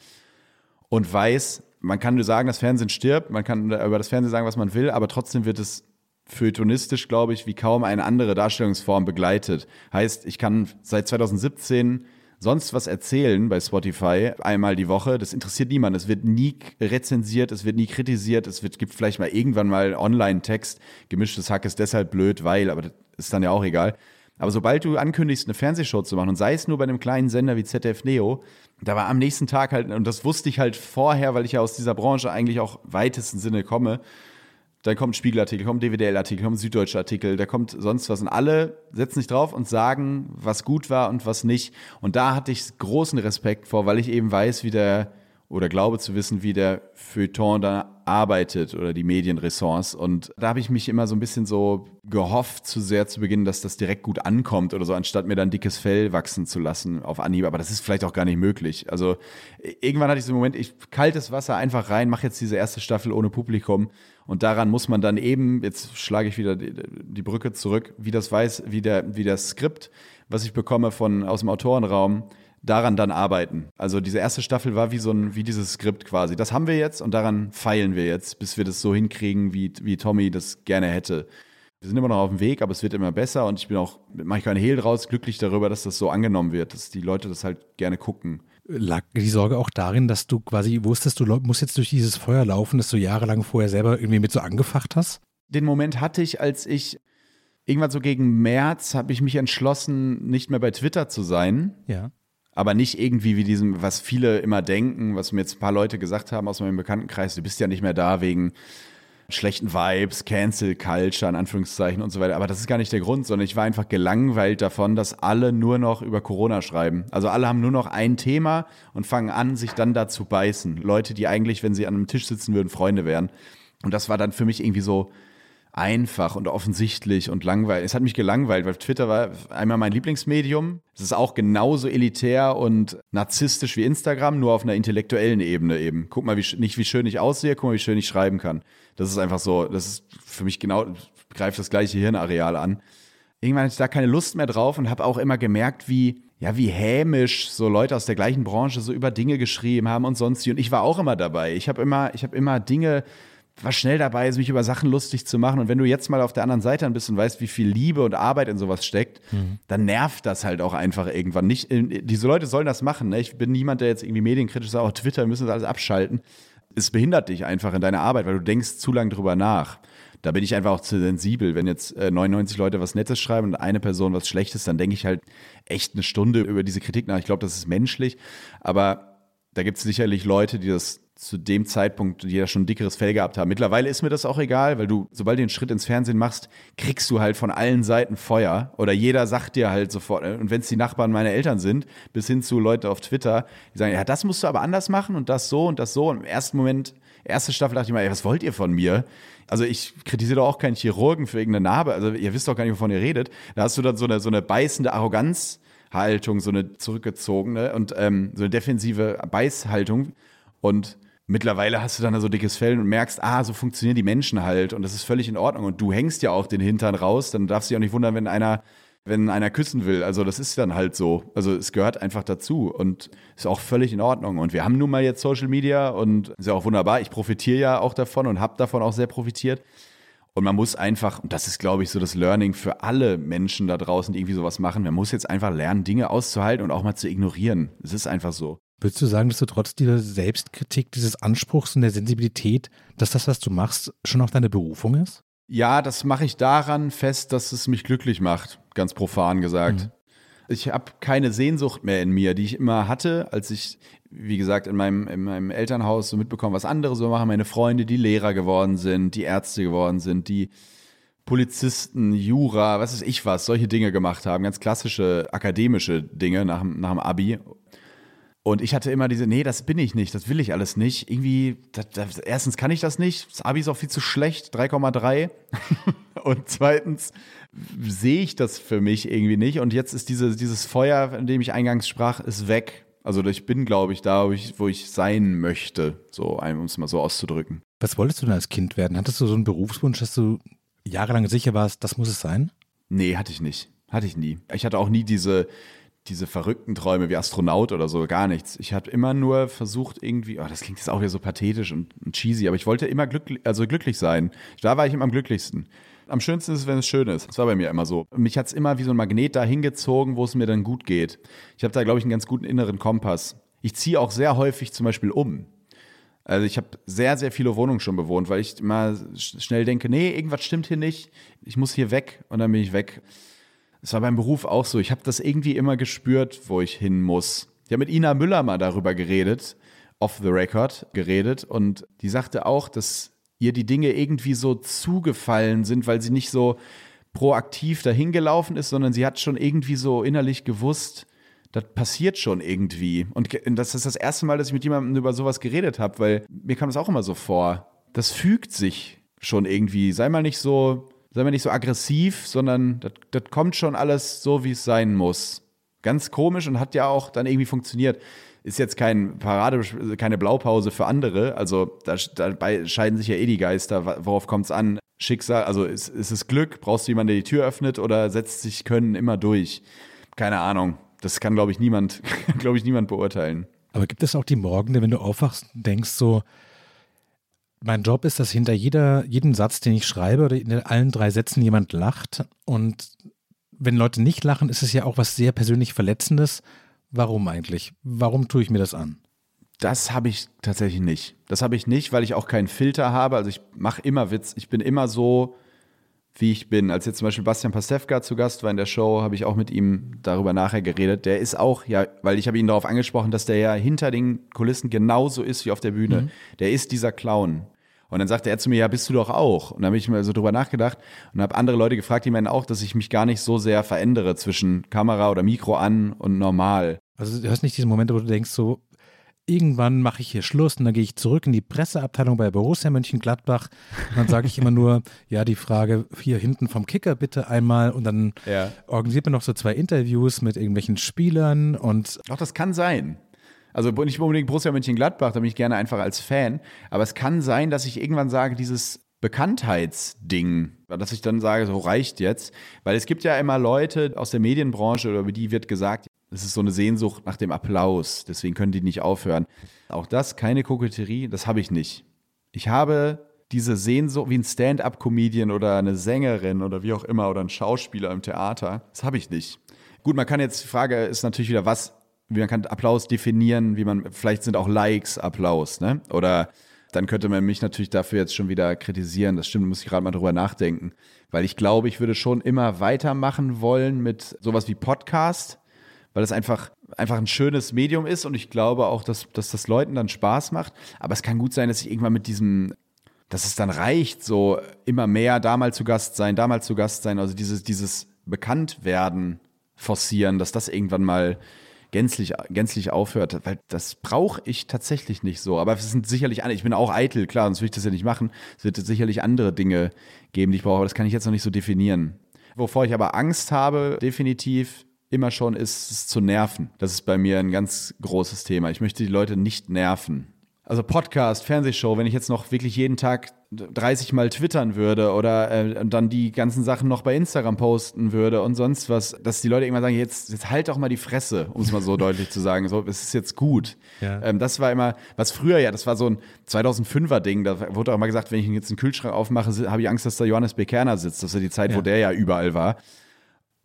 und weiß, man kann nur sagen, das Fernsehen stirbt, man kann über das Fernsehen sagen, was man will, aber trotzdem wird es feuilletonistisch, glaube ich, wie kaum eine andere Darstellungsform begleitet. Heißt, ich kann seit 2017 sonst was erzählen bei Spotify einmal die Woche. Das interessiert niemanden. Es wird nie rezensiert, es wird nie kritisiert. Es wird, gibt vielleicht mal irgendwann mal Online-Text. Gemischtes Hack ist deshalb blöd, weil, aber das ist dann ja auch egal. Aber sobald du ankündigst, eine Fernsehshow zu machen, und sei es nur bei einem kleinen Sender wie ZDF Neo, da war am nächsten Tag halt, und das wusste ich halt vorher, weil ich ja aus dieser Branche eigentlich auch weitesten Sinne komme, dann kommt Spiegelartikel, kommt DWDL-Artikel, kommt süddeutscher Artikel, da kommt sonst was. Und alle setzen sich drauf und sagen, was gut war und was nicht. Und da hatte ich großen Respekt vor, weil ich eben weiß, wie der, oder glaube zu wissen, wie der Feuilleton da arbeitet oder die Medienressorts. Und da habe ich mich immer so ein bisschen so gehofft, zu sehr zu beginnen, dass das direkt gut ankommt oder so, anstatt mir dann dickes Fell wachsen zu lassen auf Anhieb. Aber das ist vielleicht auch gar nicht möglich. Also irgendwann hatte ich so einen Moment, ich kaltes Wasser einfach rein, mache jetzt diese erste Staffel ohne Publikum. Und daran muss man dann eben, jetzt schlage ich wieder die, die Brücke zurück, wie das weiß, wie der, wie der Skript, was ich bekomme von aus dem Autorenraum, daran dann arbeiten. Also diese erste Staffel war wie so ein, wie dieses Skript quasi. Das haben wir jetzt und daran feilen wir jetzt, bis wir das so hinkriegen, wie, wie Tommy das gerne hätte. Wir sind immer noch auf dem Weg, aber es wird immer besser und ich bin auch, mache ich keine Hehl draus, glücklich darüber, dass das so angenommen wird, dass die Leute das halt gerne gucken. Lag die Sorge auch darin, dass du quasi wusstest, du musst jetzt durch dieses Feuer laufen, das du jahrelang vorher selber irgendwie mit so angefacht hast? Den Moment hatte ich, als ich irgendwann so gegen März habe ich mich entschlossen, nicht mehr bei Twitter zu sein. Ja aber nicht irgendwie wie diesem, was viele immer denken, was mir jetzt ein paar Leute gesagt haben aus meinem Bekanntenkreis, du bist ja nicht mehr da wegen schlechten Vibes, Cancel Culture in Anführungszeichen und so weiter. Aber das ist gar nicht der Grund, sondern ich war einfach gelangweilt davon, dass alle nur noch über Corona schreiben. Also alle haben nur noch ein Thema und fangen an, sich dann da zu beißen. Leute, die eigentlich, wenn sie an einem Tisch sitzen würden, Freunde wären. Und das war dann für mich irgendwie so, einfach und offensichtlich und langweilig. Es hat mich gelangweilt, weil Twitter war einmal mein Lieblingsmedium. Es ist auch genauso elitär und narzisstisch wie Instagram, nur auf einer intellektuellen Ebene eben. Guck mal, wie, nicht wie schön ich aussehe, guck mal, wie schön ich schreiben kann. Das ist einfach so, das ist für mich genau, greift das gleiche Hirnareal an. Irgendwann hatte ich da keine Lust mehr drauf und habe auch immer gemerkt, wie ja, wie hämisch so Leute aus der gleichen Branche so über Dinge geschrieben haben und sonst. Und ich war auch immer dabei. Ich habe immer, ich habe immer Dinge war schnell dabei, mich über Sachen lustig zu machen. Und wenn du jetzt mal auf der anderen Seite bist und weißt, wie viel Liebe und Arbeit in sowas steckt, mhm. dann nervt das halt auch einfach irgendwann. Nicht, äh, diese Leute sollen das machen. Ne? Ich bin niemand, der jetzt irgendwie medienkritisch sagt, oh, Twitter, müssen das alles abschalten. Es behindert dich einfach in deiner Arbeit, weil du denkst zu lange drüber nach. Da bin ich einfach auch zu sensibel. Wenn jetzt 99 äh, Leute was Nettes schreiben und eine Person was Schlechtes, dann denke ich halt echt eine Stunde über diese Kritik nach. Ich glaube, das ist menschlich. Aber da gibt es sicherlich Leute, die das zu dem Zeitpunkt, die ja schon ein dickeres Fell gehabt haben. Mittlerweile ist mir das auch egal, weil du, sobald du den Schritt ins Fernsehen machst, kriegst du halt von allen Seiten Feuer. Oder jeder sagt dir halt sofort, äh, und wenn es die Nachbarn meiner Eltern sind, bis hin zu Leute auf Twitter, die sagen, ja, das musst du aber anders machen und das so und das so. Und im ersten Moment, erste Staffel dachte ich mir, ey, was wollt ihr von mir? Also ich kritisiere doch auch keinen Chirurgen für irgendeine Narbe. Also ihr wisst doch gar nicht, wovon ihr redet. Da hast du dann so eine, so eine beißende Arroganz. Haltung, so eine zurückgezogene und ähm, so eine defensive Beißhaltung. Und mittlerweile hast du dann so dickes Fell und merkst, ah, so funktionieren die Menschen halt und das ist völlig in Ordnung. Und du hängst ja auch den Hintern raus, dann darfst du dich auch nicht wundern, wenn einer, wenn einer küssen will. Also das ist dann halt so. Also es gehört einfach dazu und ist auch völlig in Ordnung. Und wir haben nun mal jetzt Social Media und ist ja auch wunderbar. Ich profitiere ja auch davon und habe davon auch sehr profitiert. Und man muss einfach, und das ist, glaube ich, so das Learning für alle Menschen da draußen, die irgendwie sowas machen, man muss jetzt einfach lernen, Dinge auszuhalten und auch mal zu ignorieren. Es ist einfach so. Würdest du sagen, dass du trotz dieser Selbstkritik, dieses Anspruchs und der Sensibilität, dass das, was du machst, schon auch deine Berufung ist? Ja, das mache ich daran fest, dass es mich glücklich macht, ganz profan gesagt. Mhm. Ich habe keine Sehnsucht mehr in mir, die ich immer hatte, als ich, wie gesagt, in meinem, in meinem Elternhaus so mitbekommen, was andere so machen. Meine Freunde, die Lehrer geworden sind, die Ärzte geworden sind, die Polizisten, Jura, was weiß ich was, solche Dinge gemacht haben, ganz klassische akademische Dinge nach, nach dem Abi und ich hatte immer diese, nee, das bin ich nicht, das will ich alles nicht. Irgendwie, das, das, erstens kann ich das nicht, das Abi ist auch viel zu schlecht, 3,3. [laughs] und zweitens sehe ich das für mich irgendwie nicht. Und jetzt ist diese, dieses Feuer, von dem ich eingangs sprach, ist weg. Also ich bin, glaube ich, da, wo ich, wo ich sein möchte, so um es mal so auszudrücken. Was wolltest du denn als Kind werden? Hattest du so einen Berufswunsch, dass du jahrelang sicher warst, das muss es sein? Nee, hatte ich nicht. Hatte ich nie. Ich hatte auch nie diese, diese verrückten Träume wie Astronaut oder so, gar nichts. Ich habe immer nur versucht, irgendwie, oh, das klingt jetzt auch wieder so pathetisch und, und cheesy, aber ich wollte immer glücklich, also glücklich sein. Da war ich immer am glücklichsten. Am schönsten ist es, wenn es schön ist. Das war bei mir immer so. Mich hat es immer wie so ein Magnet dahin gezogen, wo es mir dann gut geht. Ich habe da, glaube ich, einen ganz guten inneren Kompass. Ich ziehe auch sehr häufig zum Beispiel um. Also ich habe sehr, sehr viele Wohnungen schon bewohnt, weil ich immer schnell denke, nee, irgendwas stimmt hier nicht. Ich muss hier weg und dann bin ich weg. Es war beim Beruf auch so. Ich habe das irgendwie immer gespürt, wo ich hin muss. Ich habe mit Ina Müller mal darüber geredet, off the record geredet und die sagte auch, dass ihr die Dinge irgendwie so zugefallen sind, weil sie nicht so proaktiv dahin gelaufen ist, sondern sie hat schon irgendwie so innerlich gewusst, das passiert schon irgendwie. Und das ist das erste Mal, dass ich mit jemandem über sowas geredet habe, weil mir kam das auch immer so vor. Das fügt sich schon irgendwie. Sei mal nicht so, sei mal nicht so aggressiv, sondern das, das kommt schon alles so, wie es sein muss. Ganz komisch und hat ja auch dann irgendwie funktioniert ist jetzt kein Parade, keine Blaupause für andere. Also da, dabei scheiden sich ja eh die Geister. Worauf kommt es an? Schicksal, also ist, ist es Glück? Brauchst du jemanden, der die Tür öffnet oder setzt sich Können immer durch? Keine Ahnung. Das kann, glaube ich, niemand, [laughs] glaube ich, niemand beurteilen. Aber gibt es auch die Morgen, wenn du aufwachst und denkst so, mein Job ist, dass hinter jeder, jedem Satz, den ich schreibe oder in allen drei Sätzen jemand lacht. Und wenn Leute nicht lachen, ist es ja auch was sehr persönlich Verletzendes Warum eigentlich? Warum tue ich mir das an? Das habe ich tatsächlich nicht. Das habe ich nicht, weil ich auch keinen Filter habe. Also ich mache immer Witz. Ich bin immer so, wie ich bin. Als jetzt zum Beispiel Bastian Pastewka zu Gast war in der Show, habe ich auch mit ihm darüber nachher geredet. Der ist auch, ja, weil ich habe ihn darauf angesprochen, dass der ja hinter den Kulissen genauso ist wie auf der Bühne. Mhm. Der ist dieser Clown. Und dann sagte er zu mir, ja, bist du doch auch. Und dann habe ich mir so drüber nachgedacht und habe andere Leute gefragt, die meinen auch, dass ich mich gar nicht so sehr verändere zwischen Kamera oder Mikro an und normal. Also du hast nicht diese Momente, wo du denkst, so, irgendwann mache ich hier Schluss und dann gehe ich zurück in die Presseabteilung bei Borussia Mönchengladbach und dann sage ich immer nur, [laughs] ja, die Frage hier hinten vom Kicker bitte einmal und dann ja. organisiert man noch so zwei Interviews mit irgendwelchen Spielern und. Doch, das kann sein. Also nicht unbedingt Borussia Mönchengladbach, da bin ich gerne einfach als Fan, aber es kann sein, dass ich irgendwann sage, dieses Bekanntheitsding, dass ich dann sage, so reicht jetzt, weil es gibt ja immer Leute aus der Medienbranche, über die wird gesagt, es ist so eine Sehnsucht nach dem Applaus, deswegen können die nicht aufhören. Auch das, keine Koketterie, das habe ich nicht. Ich habe diese Sehnsucht wie ein Stand-up-Comedian oder eine Sängerin oder wie auch immer oder ein Schauspieler im Theater. Das habe ich nicht. Gut, man kann jetzt, die Frage ist natürlich wieder, was, wie man kann Applaus definieren, wie man, vielleicht sind auch Likes Applaus, ne? Oder dann könnte man mich natürlich dafür jetzt schon wieder kritisieren. Das stimmt, muss ich gerade mal drüber nachdenken. Weil ich glaube, ich würde schon immer weitermachen wollen mit sowas wie Podcast weil es einfach, einfach ein schönes Medium ist und ich glaube auch, dass, dass das Leuten dann Spaß macht. Aber es kann gut sein, dass ich irgendwann mit diesem, dass es dann reicht, so immer mehr da mal zu Gast sein, da mal zu Gast sein, also dieses, dieses Bekanntwerden forcieren, dass das irgendwann mal gänzlich, gänzlich aufhört, weil das brauche ich tatsächlich nicht so. Aber es sind sicherlich andere, ich bin auch eitel, klar, sonst würde ich das ja nicht machen. Es wird sicherlich andere Dinge geben, die ich brauche, aber das kann ich jetzt noch nicht so definieren. Wovor ich aber Angst habe, definitiv, immer schon ist, es zu nerven. Das ist bei mir ein ganz großes Thema. Ich möchte die Leute nicht nerven. Also Podcast, Fernsehshow, wenn ich jetzt noch wirklich jeden Tag 30 Mal twittern würde oder äh, dann die ganzen Sachen noch bei Instagram posten würde und sonst was, dass die Leute irgendwann sagen, jetzt, jetzt halt doch mal die Fresse, um es mal so [laughs] deutlich zu sagen. So, es ist jetzt gut. Ja. Ähm, das war immer, was früher ja, das war so ein 2005er Ding, da wurde auch mal gesagt, wenn ich jetzt einen Kühlschrank aufmache, habe ich Angst, dass da Johannes Bekerner sitzt. Das ist ja die Zeit, ja. wo der ja überall war.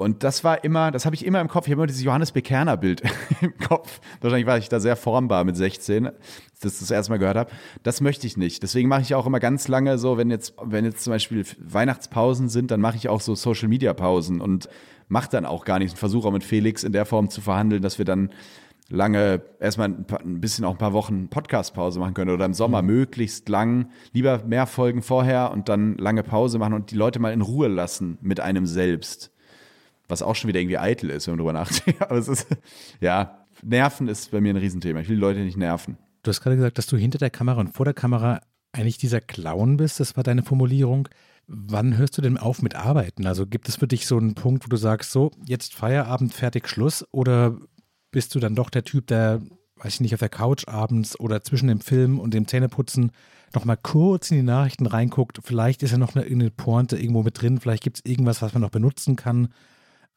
Und das war immer, das habe ich immer im Kopf. Ich habe immer dieses Johannes Bekerner Bild [laughs] im Kopf. Wahrscheinlich war ich da sehr formbar mit 16, dass ich das das erste Mal gehört habe. Das möchte ich nicht. Deswegen mache ich auch immer ganz lange so, wenn jetzt, wenn jetzt zum Beispiel Weihnachtspausen sind, dann mache ich auch so Social Media Pausen und mache dann auch gar nichts und versuche auch mit Felix in der Form zu verhandeln, dass wir dann lange, erstmal ein, paar, ein bisschen auch ein paar Wochen Podcast-Pause machen können oder im Sommer mhm. möglichst lang, lieber mehr Folgen vorher und dann lange Pause machen und die Leute mal in Ruhe lassen mit einem selbst. Was auch schon wieder irgendwie eitel ist, wenn man drüber nachdenkt. [laughs] Aber es ist, ja, Nerven ist bei mir ein Riesenthema. Ich will die Leute nicht nerven. Du hast gerade gesagt, dass du hinter der Kamera und vor der Kamera eigentlich dieser Clown bist. Das war deine Formulierung. Wann hörst du denn auf mit Arbeiten? Also gibt es für dich so einen Punkt, wo du sagst, so, jetzt Feierabend, fertig, Schluss? Oder bist du dann doch der Typ, der, weiß ich nicht, auf der Couch abends oder zwischen dem Film und dem Zähneputzen nochmal kurz in die Nachrichten reinguckt. Vielleicht ist ja noch eine, eine Pointe irgendwo mit drin, vielleicht gibt es irgendwas, was man noch benutzen kann.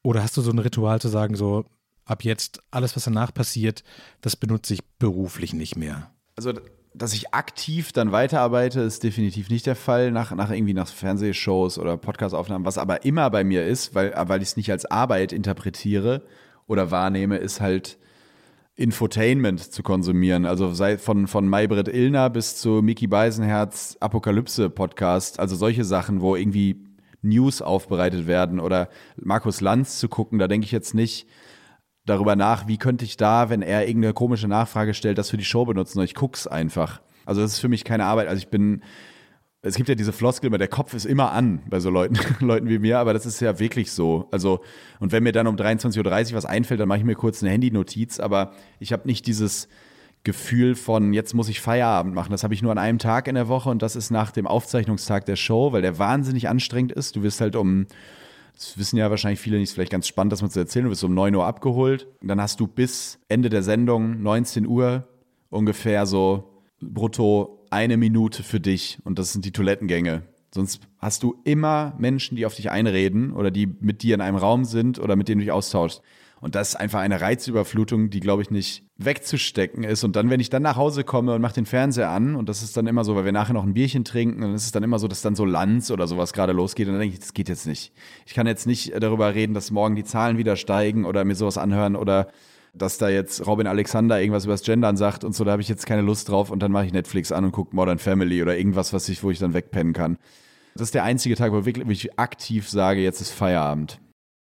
Oder hast du so ein Ritual zu sagen, so ab jetzt alles, was danach passiert, das benutze ich beruflich nicht mehr? Also dass ich aktiv dann weiterarbeite, ist definitiv nicht der Fall, nach, nach irgendwie nach Fernsehshows oder Podcastaufnahmen. Was aber immer bei mir ist, weil, weil ich es nicht als Arbeit interpretiere oder wahrnehme, ist halt Infotainment zu konsumieren. Also sei von, von Maybrit Illner bis zu Mickey Beisenherz Apokalypse-Podcast. Also solche Sachen, wo irgendwie News aufbereitet werden oder Markus Lanz zu gucken, da denke ich jetzt nicht, darüber nach, wie könnte ich da, wenn er irgendeine komische Nachfrage stellt, das für die Show benutzen. Ich guck's einfach. Also das ist für mich keine Arbeit. Also ich bin, es gibt ja diese Floskel, der Kopf ist immer an bei so Leuten, [laughs] Leuten wie mir, aber das ist ja wirklich so. Also, und wenn mir dann um 23.30 Uhr was einfällt, dann mache ich mir kurz eine Handynotiz, aber ich habe nicht dieses Gefühl von, jetzt muss ich Feierabend machen. Das habe ich nur an einem Tag in der Woche und das ist nach dem Aufzeichnungstag der Show, weil der wahnsinnig anstrengend ist. Du wirst halt um das wissen ja wahrscheinlich viele nicht, vielleicht ganz spannend, das mal zu erzählen. Du wirst um 9 Uhr abgeholt. Und dann hast du bis Ende der Sendung, 19 Uhr, ungefähr so brutto eine Minute für dich. Und das sind die Toilettengänge. Sonst hast du immer Menschen, die auf dich einreden oder die mit dir in einem Raum sind oder mit denen du dich austauschst. Und das ist einfach eine Reizüberflutung, die, glaube ich, nicht wegzustecken ist. Und dann, wenn ich dann nach Hause komme und mache den Fernseher an, und das ist dann immer so, weil wir nachher noch ein Bierchen trinken, dann ist es dann immer so, dass dann so Lanz oder sowas gerade losgeht. Und dann denke ich, das geht jetzt nicht. Ich kann jetzt nicht darüber reden, dass morgen die Zahlen wieder steigen oder mir sowas anhören oder dass da jetzt Robin Alexander irgendwas über das Gendern sagt und so, da habe ich jetzt keine Lust drauf und dann mache ich Netflix an und gucke Modern Family oder irgendwas, was ich, wo ich dann wegpennen kann. Das ist der einzige Tag, wo ich wirklich aktiv sage, jetzt ist Feierabend.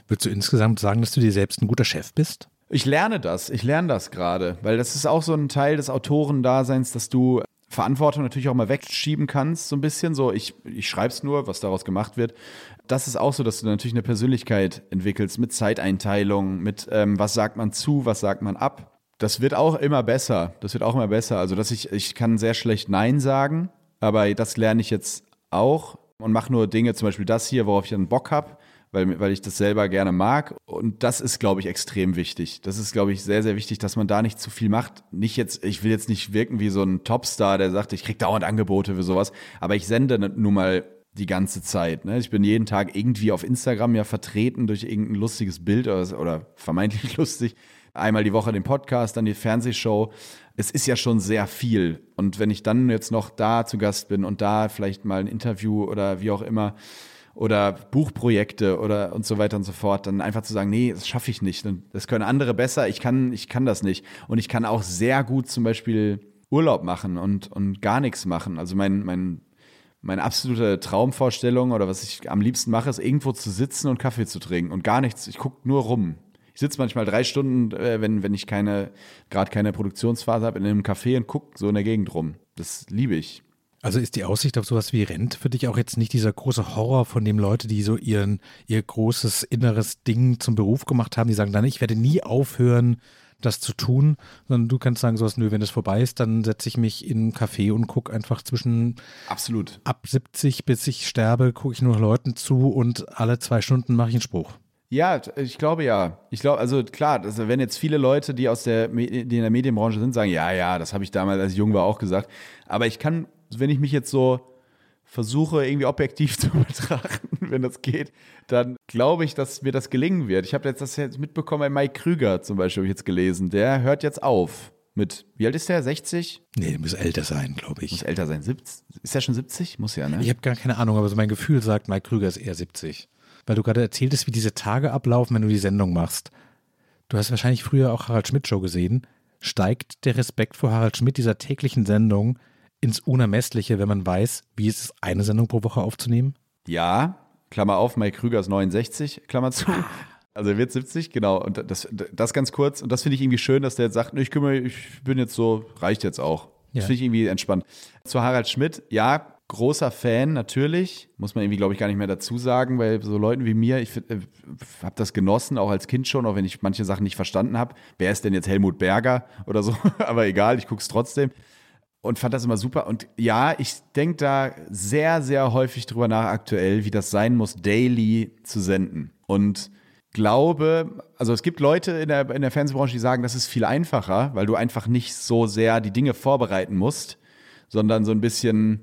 Würdest du insgesamt sagen, dass du dir selbst ein guter Chef bist? Ich lerne das. Ich lerne das gerade, weil das ist auch so ein Teil des Autorendaseins, dass du Verantwortung natürlich auch mal wegschieben kannst, so ein bisschen. So, ich, ich schreibe es nur, was daraus gemacht wird. Das ist auch so, dass du natürlich eine Persönlichkeit entwickelst mit Zeiteinteilung, mit ähm, was sagt man zu, was sagt man ab. Das wird auch immer besser. Das wird auch immer besser. Also, dass ich, ich kann sehr schlecht Nein sagen, aber das lerne ich jetzt auch und mache nur Dinge, zum Beispiel das hier, worauf ich dann Bock habe weil, weil ich das selber gerne mag. Und das ist, glaube ich, extrem wichtig. Das ist, glaube ich, sehr, sehr wichtig, dass man da nicht zu viel macht. Nicht jetzt, ich will jetzt nicht wirken wie so ein Topstar, der sagt, ich krieg dauernd Angebote für sowas. Aber ich sende nun mal die ganze Zeit. Ne? Ich bin jeden Tag irgendwie auf Instagram ja vertreten durch irgendein lustiges Bild oder, oder vermeintlich [laughs] lustig. Einmal die Woche den Podcast, dann die Fernsehshow. Es ist ja schon sehr viel. Und wenn ich dann jetzt noch da zu Gast bin und da vielleicht mal ein Interview oder wie auch immer, oder Buchprojekte oder und so weiter und so fort, dann einfach zu sagen, nee, das schaffe ich nicht. Das können andere besser, ich kann, ich kann das nicht. Und ich kann auch sehr gut zum Beispiel Urlaub machen und, und gar nichts machen. Also mein, mein, meine absolute Traumvorstellung oder was ich am liebsten mache, ist irgendwo zu sitzen und Kaffee zu trinken und gar nichts. Ich gucke nur rum. Ich sitze manchmal drei Stunden, äh, wenn, wenn ich keine, gerade keine Produktionsphase habe, in einem Café und gucke so in der Gegend rum. Das liebe ich. Also ist die Aussicht auf sowas wie Rente für dich auch jetzt nicht dieser große Horror von dem Leute, die so ihren, ihr großes inneres Ding zum Beruf gemacht haben, die sagen dann, ich werde nie aufhören, das zu tun, sondern du kannst sagen sowas, nö, wenn es vorbei ist, dann setze ich mich in einen Café und gucke einfach zwischen Absolut. ab 70 bis ich sterbe, gucke ich nur Leuten zu und alle zwei Stunden mache ich einen Spruch. Ja, ich glaube ja. Ich glaube, also klar, also wenn jetzt viele Leute, die aus der, die in der Medienbranche sind, sagen, ja, ja, das habe ich damals, als ich jung war, auch gesagt. Aber ich kann also wenn ich mich jetzt so versuche, irgendwie objektiv [laughs] zu betrachten, wenn das geht, dann glaube ich, dass mir das gelingen wird. Ich habe jetzt das jetzt mitbekommen bei Mike Krüger zum Beispiel, habe ich jetzt gelesen. Der hört jetzt auf. Mit, wie alt ist der? 60? Nee, der muss älter sein, glaube ich. Muss älter sein. 70? Ist der schon 70? Muss ja, ne? Ich habe gar keine Ahnung, aber so mein Gefühl sagt, Mike Krüger ist eher 70. Weil du gerade erzähltest, wie diese Tage ablaufen, wenn du die Sendung machst. Du hast wahrscheinlich früher auch Harald Schmidt Show gesehen. Steigt der Respekt vor Harald Schmidt dieser täglichen Sendung ins Unermessliche, wenn man weiß, wie es ist, eine Sendung pro Woche aufzunehmen? Ja, Klammer auf, Mike Krüger ist 69, Klammer zu. Also er wird 70, genau. Und das, das ganz kurz. Und das finde ich irgendwie schön, dass der jetzt sagt, ich kümmere, ich bin jetzt so, reicht jetzt auch. Das ja. finde ich irgendwie entspannt. Zu Harald Schmidt, ja, großer Fan natürlich, muss man irgendwie, glaube ich, gar nicht mehr dazu sagen, weil so Leuten wie mir, ich äh, habe das genossen, auch als Kind schon, auch wenn ich manche Sachen nicht verstanden habe. Wer ist denn jetzt Helmut Berger oder so? [laughs] Aber egal, ich gucke es trotzdem und fand das immer super. Und ja, ich denke da sehr, sehr häufig drüber nach aktuell, wie das sein muss, daily zu senden. Und glaube, also es gibt Leute in der, in der Fernsehbranche, die sagen, das ist viel einfacher, weil du einfach nicht so sehr die Dinge vorbereiten musst, sondern so ein bisschen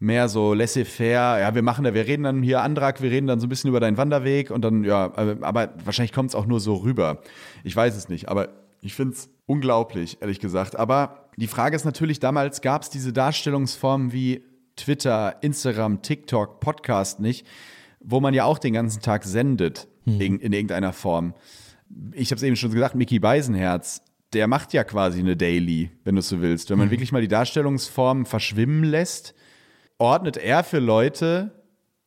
mehr so laissez-faire, ja, wir machen da, wir reden dann hier Antrag, wir reden dann so ein bisschen über deinen Wanderweg und dann, ja, aber wahrscheinlich kommt es auch nur so rüber. Ich weiß es nicht, aber ich finde es unglaublich, ehrlich gesagt. Aber die Frage ist natürlich, damals gab es diese Darstellungsformen wie Twitter, Instagram, TikTok, Podcast nicht, wo man ja auch den ganzen Tag sendet hm. in, in irgendeiner Form. Ich habe es eben schon gesagt, Mickey Beisenherz, der macht ja quasi eine Daily, wenn du es so willst. Wenn man hm. wirklich mal die Darstellungsformen verschwimmen lässt, ordnet er für Leute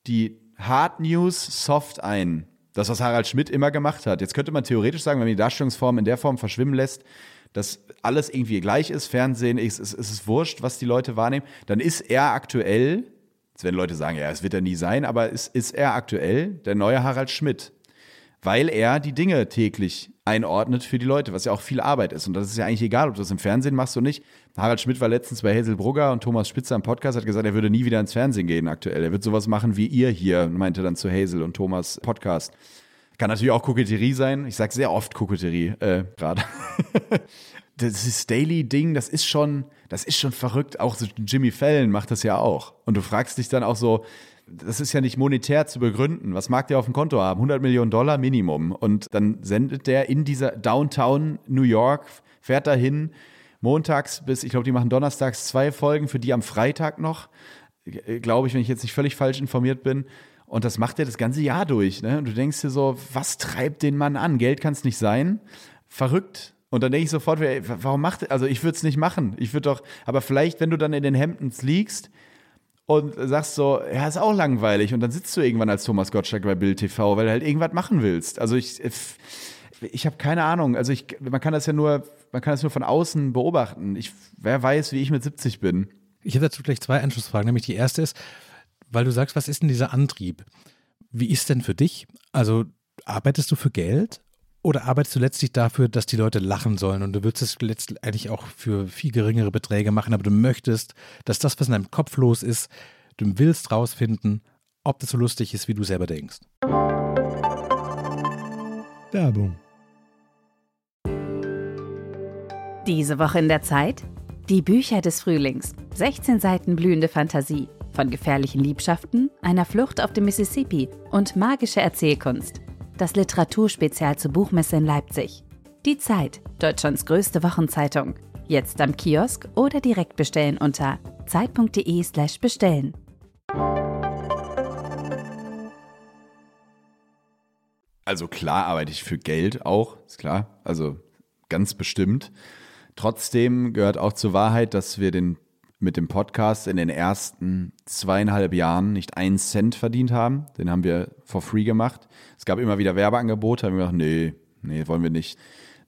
die Hard News soft ein. Das, was Harald Schmidt immer gemacht hat. Jetzt könnte man theoretisch sagen, wenn man die Darstellungsform in der Form verschwimmen lässt, dass alles irgendwie gleich ist, Fernsehen ist, ist, ist es wurscht, was die Leute wahrnehmen, dann ist er aktuell, jetzt werden Leute sagen, ja, es wird er nie sein, aber ist, ist er aktuell der neue Harald Schmidt weil er die Dinge täglich einordnet für die Leute, was ja auch viel Arbeit ist. Und das ist ja eigentlich egal, ob du das im Fernsehen machst oder nicht. Harald Schmidt war letztens bei Hazel Brugger und Thomas Spitzer im Podcast, hat gesagt, er würde nie wieder ins Fernsehen gehen aktuell. Er wird sowas machen wie ihr hier, meinte dann zu Hazel und Thomas Podcast. Kann natürlich auch Koketterie sein. Ich sage sehr oft Koketterie äh, gerade. [laughs] das Daily-Ding, das ist schon, das ist schon verrückt. Auch Jimmy Fallon macht das ja auch. Und du fragst dich dann auch so, das ist ja nicht monetär zu begründen. Was mag der auf dem Konto haben? 100 Millionen Dollar Minimum. Und dann sendet der in dieser Downtown New York, fährt dahin, montags bis, ich glaube, die machen donnerstags zwei Folgen, für die am Freitag noch, äh, glaube ich, wenn ich jetzt nicht völlig falsch informiert bin. Und das macht er das ganze Jahr durch. Ne? Und du denkst dir so, was treibt den Mann an? Geld kann es nicht sein. Verrückt. Und dann denke ich sofort, warum macht er, also ich würde es nicht machen. Ich würde doch, aber vielleicht, wenn du dann in den Hemdens liegst, und sagst so, ja, ist auch langweilig. Und dann sitzt du irgendwann als Thomas Gottschalk bei Bild TV, weil du halt irgendwas machen willst. Also ich, ich habe keine Ahnung. Also ich, man kann das ja nur, man kann das nur von außen beobachten. Ich, wer weiß, wie ich mit 70 bin. Ich habe dazu gleich zwei Anschlussfragen. Nämlich die erste ist, weil du sagst, was ist denn dieser Antrieb? Wie ist denn für dich? Also arbeitest du für Geld oder arbeitest du letztlich dafür, dass die Leute lachen sollen und du würdest es letztendlich auch für viel geringere Beträge machen, aber du möchtest, dass das, was in deinem Kopf los ist, du willst rausfinden, ob das so lustig ist, wie du selber denkst. Werbung. Diese Woche in der Zeit? Die Bücher des Frühlings. 16 Seiten blühende Fantasie. Von gefährlichen Liebschaften, einer Flucht auf dem Mississippi und magische Erzählkunst das Literaturspezial zur Buchmesse in Leipzig. Die Zeit, Deutschlands größte Wochenzeitung. Jetzt am Kiosk oder direkt bestellen unter zeit.de/slash bestellen. Also klar arbeite ich für Geld auch, ist klar. Also ganz bestimmt. Trotzdem gehört auch zur Wahrheit, dass wir den mit dem Podcast in den ersten zweieinhalb Jahren nicht einen Cent verdient haben. Den haben wir for free gemacht. Es gab immer wieder Werbeangebote, haben wir gedacht, nee, nee, wollen wir nicht.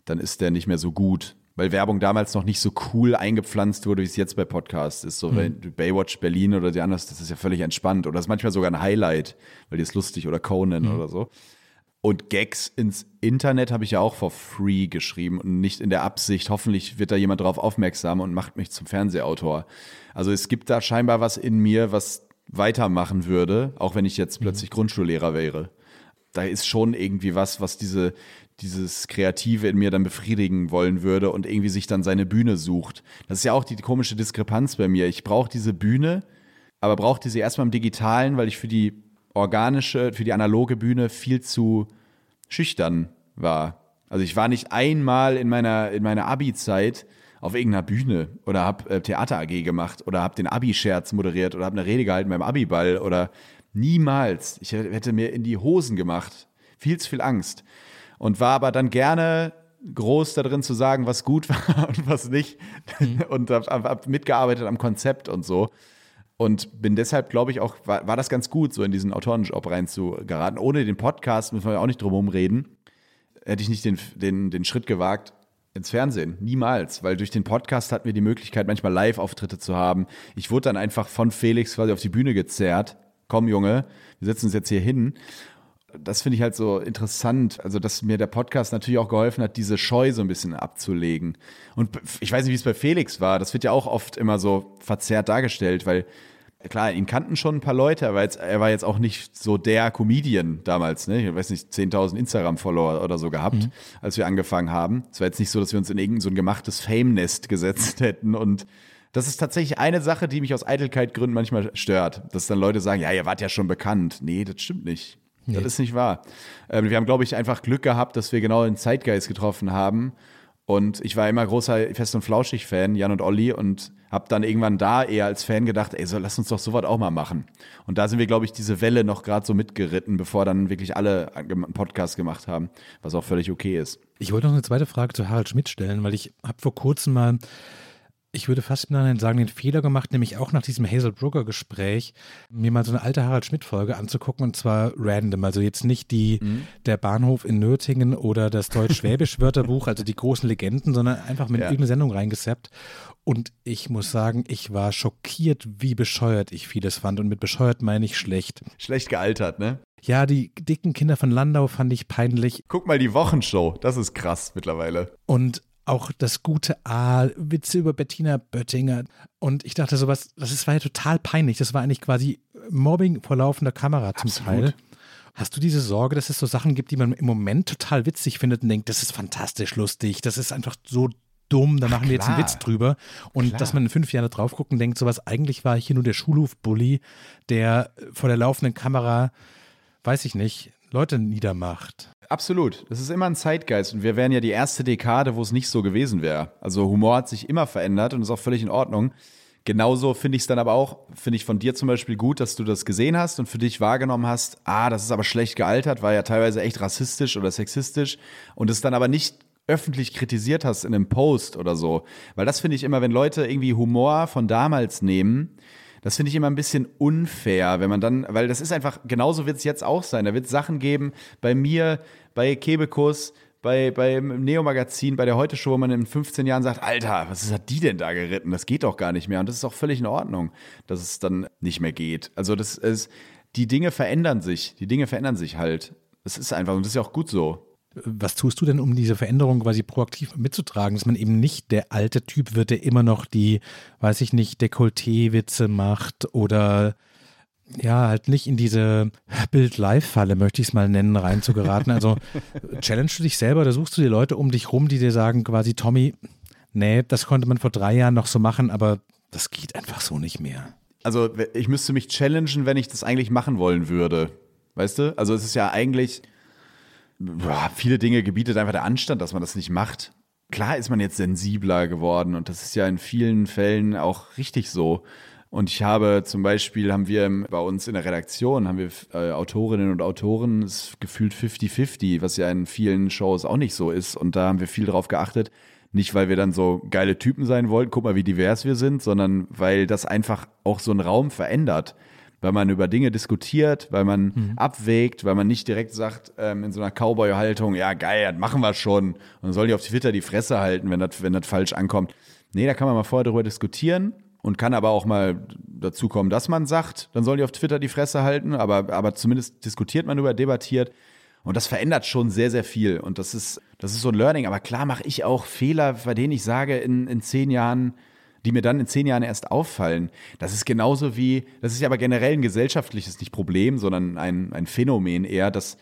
Dann ist der nicht mehr so gut. Weil Werbung damals noch nicht so cool eingepflanzt wurde, wie es jetzt bei Podcasts ist. So mhm. Baywatch Berlin oder die anders, das ist ja völlig entspannt. Oder das ist manchmal sogar ein Highlight, weil die ist lustig oder Conan mhm. oder so. Und Gags ins Internet habe ich ja auch for free geschrieben und nicht in der Absicht, hoffentlich wird da jemand drauf aufmerksam und macht mich zum Fernsehautor. Also es gibt da scheinbar was in mir, was weitermachen würde, auch wenn ich jetzt mhm. plötzlich Grundschullehrer wäre. Da ist schon irgendwie was, was diese, dieses Kreative in mir dann befriedigen wollen würde und irgendwie sich dann seine Bühne sucht. Das ist ja auch die komische Diskrepanz bei mir. Ich brauche diese Bühne, aber brauchte sie erstmal im Digitalen, weil ich für die organische, für die analoge Bühne viel zu schüchtern war. Also ich war nicht einmal in meiner, in meiner Abi-Zeit auf irgendeiner Bühne oder habe äh, Theater AG gemacht oder habe den Abi-Scherz moderiert oder habe eine Rede gehalten beim Abi-Ball oder niemals. Ich hätte mir in die Hosen gemacht. Viel zu viel Angst. Und war aber dann gerne groß da drin zu sagen, was gut [laughs] war und was nicht. Mhm. Und habe hab mitgearbeitet am Konzept und so. Und bin deshalb, glaube ich, auch, war, war das ganz gut, so in diesen Autorenjob reinzugeraten. Ohne den Podcast, müssen wir auch nicht drum reden, hätte ich nicht den, den, den Schritt gewagt ins Fernsehen. Niemals. Weil durch den Podcast hatten wir die Möglichkeit, manchmal Live-Auftritte zu haben. Ich wurde dann einfach von Felix quasi auf die Bühne gezerrt. Komm, Junge, wir setzen uns jetzt hier hin das finde ich halt so interessant, also dass mir der Podcast natürlich auch geholfen hat, diese Scheu so ein bisschen abzulegen. Und ich weiß nicht, wie es bei Felix war, das wird ja auch oft immer so verzerrt dargestellt, weil Klar, ihn kannten schon ein paar Leute, aber jetzt, er war jetzt auch nicht so der Comedian damals. Ne? Ich weiß nicht, 10.000 Instagram-Follower oder so gehabt, mhm. als wir angefangen haben. Es war jetzt nicht so, dass wir uns in irgendein so ein gemachtes Fame-Nest gesetzt [laughs] hätten und das ist tatsächlich eine Sache, die mich aus Eitelkeitgründen manchmal stört. Dass dann Leute sagen, ja, ihr wart ja schon bekannt. Nee, das stimmt nicht. Nee. Das ist nicht wahr. Ähm, wir haben, glaube ich, einfach Glück gehabt, dass wir genau den Zeitgeist getroffen haben. Und ich war immer großer Fest- und Flauschig-Fan, Jan und Olli, und habe dann irgendwann da eher als Fan gedacht, ey, so, lass uns doch sowas auch mal machen. Und da sind wir, glaube ich, diese Welle noch gerade so mitgeritten, bevor dann wirklich alle einen Podcast gemacht haben, was auch völlig okay ist. Ich wollte noch eine zweite Frage zu Harald Schmidt stellen, weil ich habe vor kurzem mal ich würde fast im Nachhinein sagen, den Fehler gemacht, nämlich auch nach diesem Hazel Brugger Gespräch, mir mal so eine alte Harald Schmidt Folge anzugucken und zwar random. Also jetzt nicht die, mhm. der Bahnhof in Nürtingen oder das Deutsch-Schwäbisch Wörterbuch, also die großen Legenden, sondern einfach mit ja. irgendeine Sendung reingesappt. Und ich muss sagen, ich war schockiert, wie bescheuert ich vieles fand. Und mit bescheuert meine ich schlecht. Schlecht gealtert, ne? Ja, die dicken Kinder von Landau fand ich peinlich. Guck mal die Wochenshow, das ist krass mittlerweile. Und auch das gute A, Witze über Bettina Böttinger. Und ich dachte sowas, das ist, war ja total peinlich. Das war eigentlich quasi Mobbing vor laufender Kamera zum Absolut. Teil. Hast du diese Sorge, dass es so Sachen gibt, die man im Moment total witzig findet und denkt, das ist fantastisch lustig, das ist einfach so dumm, da machen wir jetzt einen Witz drüber. Und klar. dass man in fünf Jahren da drauf guckt und denkt, sowas, eigentlich war hier nur der Schulhof-Bully, der vor der laufenden Kamera, weiß ich nicht, Leute niedermacht. Absolut. Das ist immer ein Zeitgeist. Und wir wären ja die erste Dekade, wo es nicht so gewesen wäre. Also Humor hat sich immer verändert und ist auch völlig in Ordnung. Genauso finde ich es dann aber auch, finde ich von dir zum Beispiel gut, dass du das gesehen hast und für dich wahrgenommen hast, ah, das ist aber schlecht gealtert, war ja teilweise echt rassistisch oder sexistisch und es dann aber nicht öffentlich kritisiert hast in einem Post oder so. Weil das finde ich immer, wenn Leute irgendwie Humor von damals nehmen, das finde ich immer ein bisschen unfair, wenn man dann, weil das ist einfach, genauso wird es jetzt auch sein. Da wird es Sachen geben, bei mir, bei Kebekus, bei, beim Neo-Magazin, bei der Heute-Show, wo man in 15 Jahren sagt, Alter, was hat die denn da geritten? Das geht doch gar nicht mehr. Und das ist auch völlig in Ordnung, dass es dann nicht mehr geht. Also das ist, die Dinge verändern sich. Die Dinge verändern sich halt. Das ist einfach, und das ist ja auch gut so. Was tust du denn, um diese Veränderung quasi proaktiv mitzutragen, dass man eben nicht der alte Typ wird, der immer noch die, weiß ich nicht, Dekolleté-Witze macht oder ja, halt nicht in diese Bild-Live-Falle, möchte ich es mal nennen, reinzugeraten. Also [laughs] challenge du dich selber oder suchst du die Leute um dich rum, die dir sagen quasi, Tommy, nee, das konnte man vor drei Jahren noch so machen, aber das geht einfach so nicht mehr. Also ich müsste mich challengen, wenn ich das eigentlich machen wollen würde. Weißt du? Also es ist ja eigentlich boah, viele Dinge gebietet einfach der Anstand, dass man das nicht macht. Klar ist man jetzt sensibler geworden und das ist ja in vielen Fällen auch richtig so. Und ich habe zum Beispiel, haben wir bei uns in der Redaktion, haben wir äh, Autorinnen und Autoren, ist gefühlt 50-50, was ja in vielen Shows auch nicht so ist. Und da haben wir viel drauf geachtet. Nicht, weil wir dann so geile Typen sein wollten, guck mal, wie divers wir sind, sondern weil das einfach auch so einen Raum verändert weil man über Dinge diskutiert, weil man mhm. abwägt, weil man nicht direkt sagt, ähm, in so einer Cowboy-Haltung, ja geil, das machen wir schon. Und dann soll die auf Twitter die Fresse halten, wenn das, wenn das falsch ankommt. Nee, da kann man mal vorher darüber diskutieren und kann aber auch mal dazu kommen, dass man sagt, dann sollen die auf Twitter die Fresse halten, aber, aber zumindest diskutiert man darüber, debattiert. Und das verändert schon sehr, sehr viel. Und das ist, das ist so ein Learning. Aber klar mache ich auch Fehler, bei denen ich sage, in, in zehn Jahren, die mir dann in zehn Jahren erst auffallen. Das ist genauso wie, das ist ja aber generell ein gesellschaftliches, nicht Problem, sondern ein, ein Phänomen eher, dass,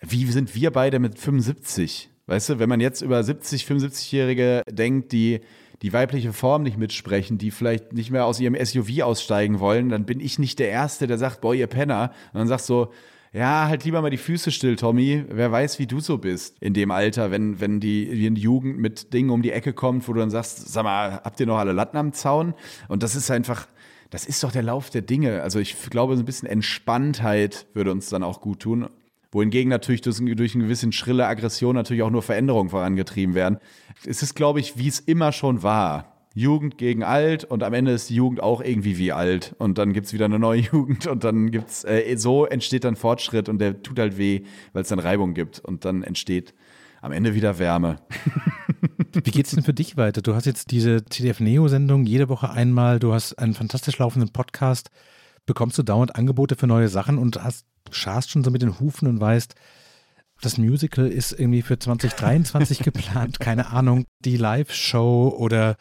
wie sind wir beide mit 75? Weißt du, wenn man jetzt über 70, 75-Jährige denkt, die die weibliche Form nicht mitsprechen, die vielleicht nicht mehr aus ihrem SUV aussteigen wollen, dann bin ich nicht der Erste, der sagt, boah, ihr Penner. Und dann sagst so, ja, halt lieber mal die Füße still, Tommy. Wer weiß, wie du so bist in dem Alter, wenn, wenn die, die Jugend mit Dingen um die Ecke kommt, wo du dann sagst, sag mal, habt ihr noch alle Latten am Zaun? Und das ist einfach, das ist doch der Lauf der Dinge. Also ich glaube, so ein bisschen Entspanntheit würde uns dann auch gut tun. Wohingegen natürlich durch, durch eine gewisse schrille Aggression natürlich auch nur Veränderungen vorangetrieben werden. Es ist, glaube ich, wie es immer schon war. Jugend gegen alt und am Ende ist die Jugend auch irgendwie wie alt. Und dann gibt es wieder eine neue [laughs] Jugend und dann gibt's äh, so entsteht dann Fortschritt und der tut halt weh, weil es dann Reibung gibt. Und dann entsteht am Ende wieder Wärme. [laughs] Wie geht's denn für dich weiter? Du hast jetzt diese CDF Neo Sendung jede Woche einmal, du hast einen fantastisch laufenden Podcast, bekommst du dauernd Angebote für neue Sachen und hast scharst schon so mit den Hufen und weißt, das Musical ist irgendwie für [laughs] 2023 geplant, keine Ahnung, die Live-Show oder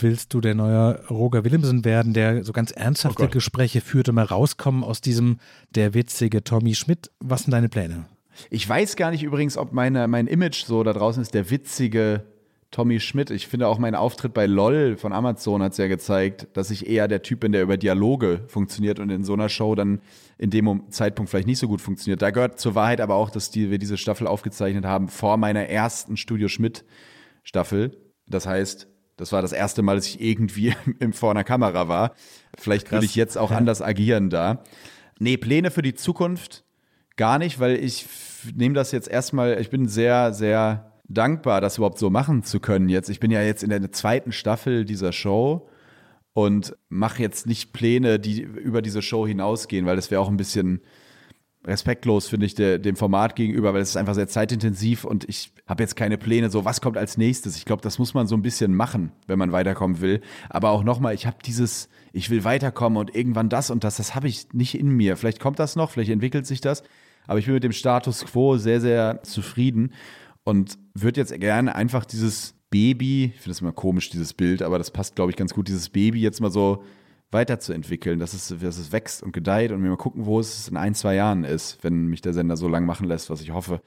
Willst du der neue Roger Willemsen werden, der so ganz ernsthafte Oh Gespräche führt und mal rauskommen aus diesem der witzige Tommy Schmidt? Was sind deine Pläne? Ich weiß gar nicht übrigens, ob meine, mein Image so da draußen ist, der witzige Tommy Schmidt. Ich finde auch mein Auftritt bei LOL von Amazon hat es ja gezeigt, dass ich eher der Typ bin, der über Dialoge funktioniert und in so einer Show dann in dem Zeitpunkt vielleicht nicht so gut funktioniert. Da gehört zur Wahrheit aber auch, dass die, wir diese Staffel aufgezeichnet haben vor meiner ersten Studio Schmidt Staffel. Das heißt, das war das erste Mal, dass ich irgendwie [laughs] im, vor einer Kamera war. Vielleicht will Krass. ich jetzt auch anders agieren da. Nee, Pläne für die Zukunft gar nicht, weil ich nehme das jetzt erstmal, ich bin sehr, sehr dankbar, das überhaupt so machen zu können jetzt. Ich bin ja jetzt in der zweiten Staffel dieser Show und mache jetzt nicht Pläne, die über diese Show hinausgehen, weil das wäre auch ein bisschen respektlos, finde ich, der, dem Format gegenüber, weil es ist einfach sehr zeitintensiv und ich habe jetzt keine Pläne, so was kommt als nächstes. Ich glaube, das muss man so ein bisschen machen, wenn man weiterkommen will. Aber auch nochmal, ich habe dieses, ich will weiterkommen und irgendwann das und das, das habe ich nicht in mir. Vielleicht kommt das noch, vielleicht entwickelt sich das, aber ich bin mit dem Status quo sehr, sehr zufrieden und würde jetzt gerne einfach dieses Baby, ich finde das immer komisch, dieses Bild, aber das passt, glaube ich, ganz gut, dieses Baby jetzt mal so weiterzuentwickeln, dass es, dass es wächst und gedeiht und wir mal gucken, wo es in ein, zwei Jahren ist, wenn mich der Sender so lang machen lässt, was ich hoffe.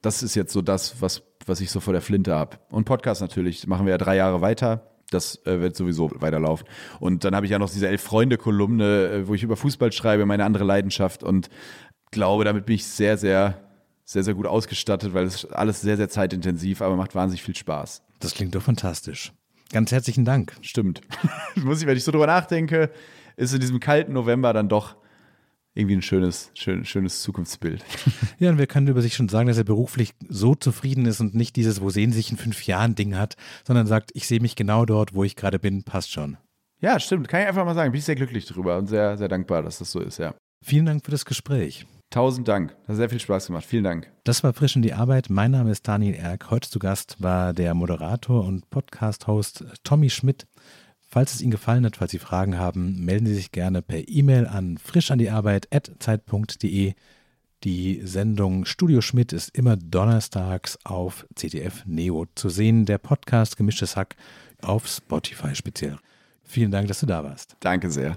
Das ist jetzt so das, was, was ich so vor der Flinte habe. Und Podcast natürlich, machen wir ja drei Jahre weiter. Das äh, wird sowieso weiterlaufen. Und dann habe ich ja noch diese Elf-Freunde-Kolumne, äh, wo ich über Fußball schreibe, meine andere Leidenschaft. Und glaube, damit bin ich sehr, sehr, sehr, sehr gut ausgestattet, weil es alles sehr, sehr zeitintensiv, aber macht wahnsinnig viel Spaß. Das klingt doch fantastisch. Ganz herzlichen Dank. Stimmt. [laughs] Muss ich, wenn ich so drüber nachdenke, ist in diesem kalten November dann doch irgendwie ein schönes, schön, schönes Zukunftsbild. [laughs] Ja, und wir können über sich schon sagen, dass er beruflich so zufrieden ist und nicht dieses, wo sehen Sie sich in fünf Jahren Ding hat, sondern sagt, ich sehe mich genau dort, wo ich gerade bin, passt schon. Ja, stimmt. Kann ich einfach mal sagen. Bin ich sehr glücklich drüber und sehr, sehr dankbar, dass das so ist, ja. Vielen Dank für das Gespräch. Tausend Dank. Hat sehr viel Spaß gemacht. Vielen Dank. Das war Frisch in die Arbeit. Mein Name ist Daniel Erk. Heute zu Gast war der Moderator und Podcast-Host Tommy Schmidt. Falls es Ihnen gefallen hat, falls Sie Fragen haben, melden Sie sich gerne per E-Mail an frischandiarbeit.zeit.de. Die Sendung Studio Schmidt ist immer donnerstags auf CTF Neo zu sehen. Der Podcast Gemischtes Hack auf Spotify speziell. Vielen Dank, dass du da warst. Danke sehr.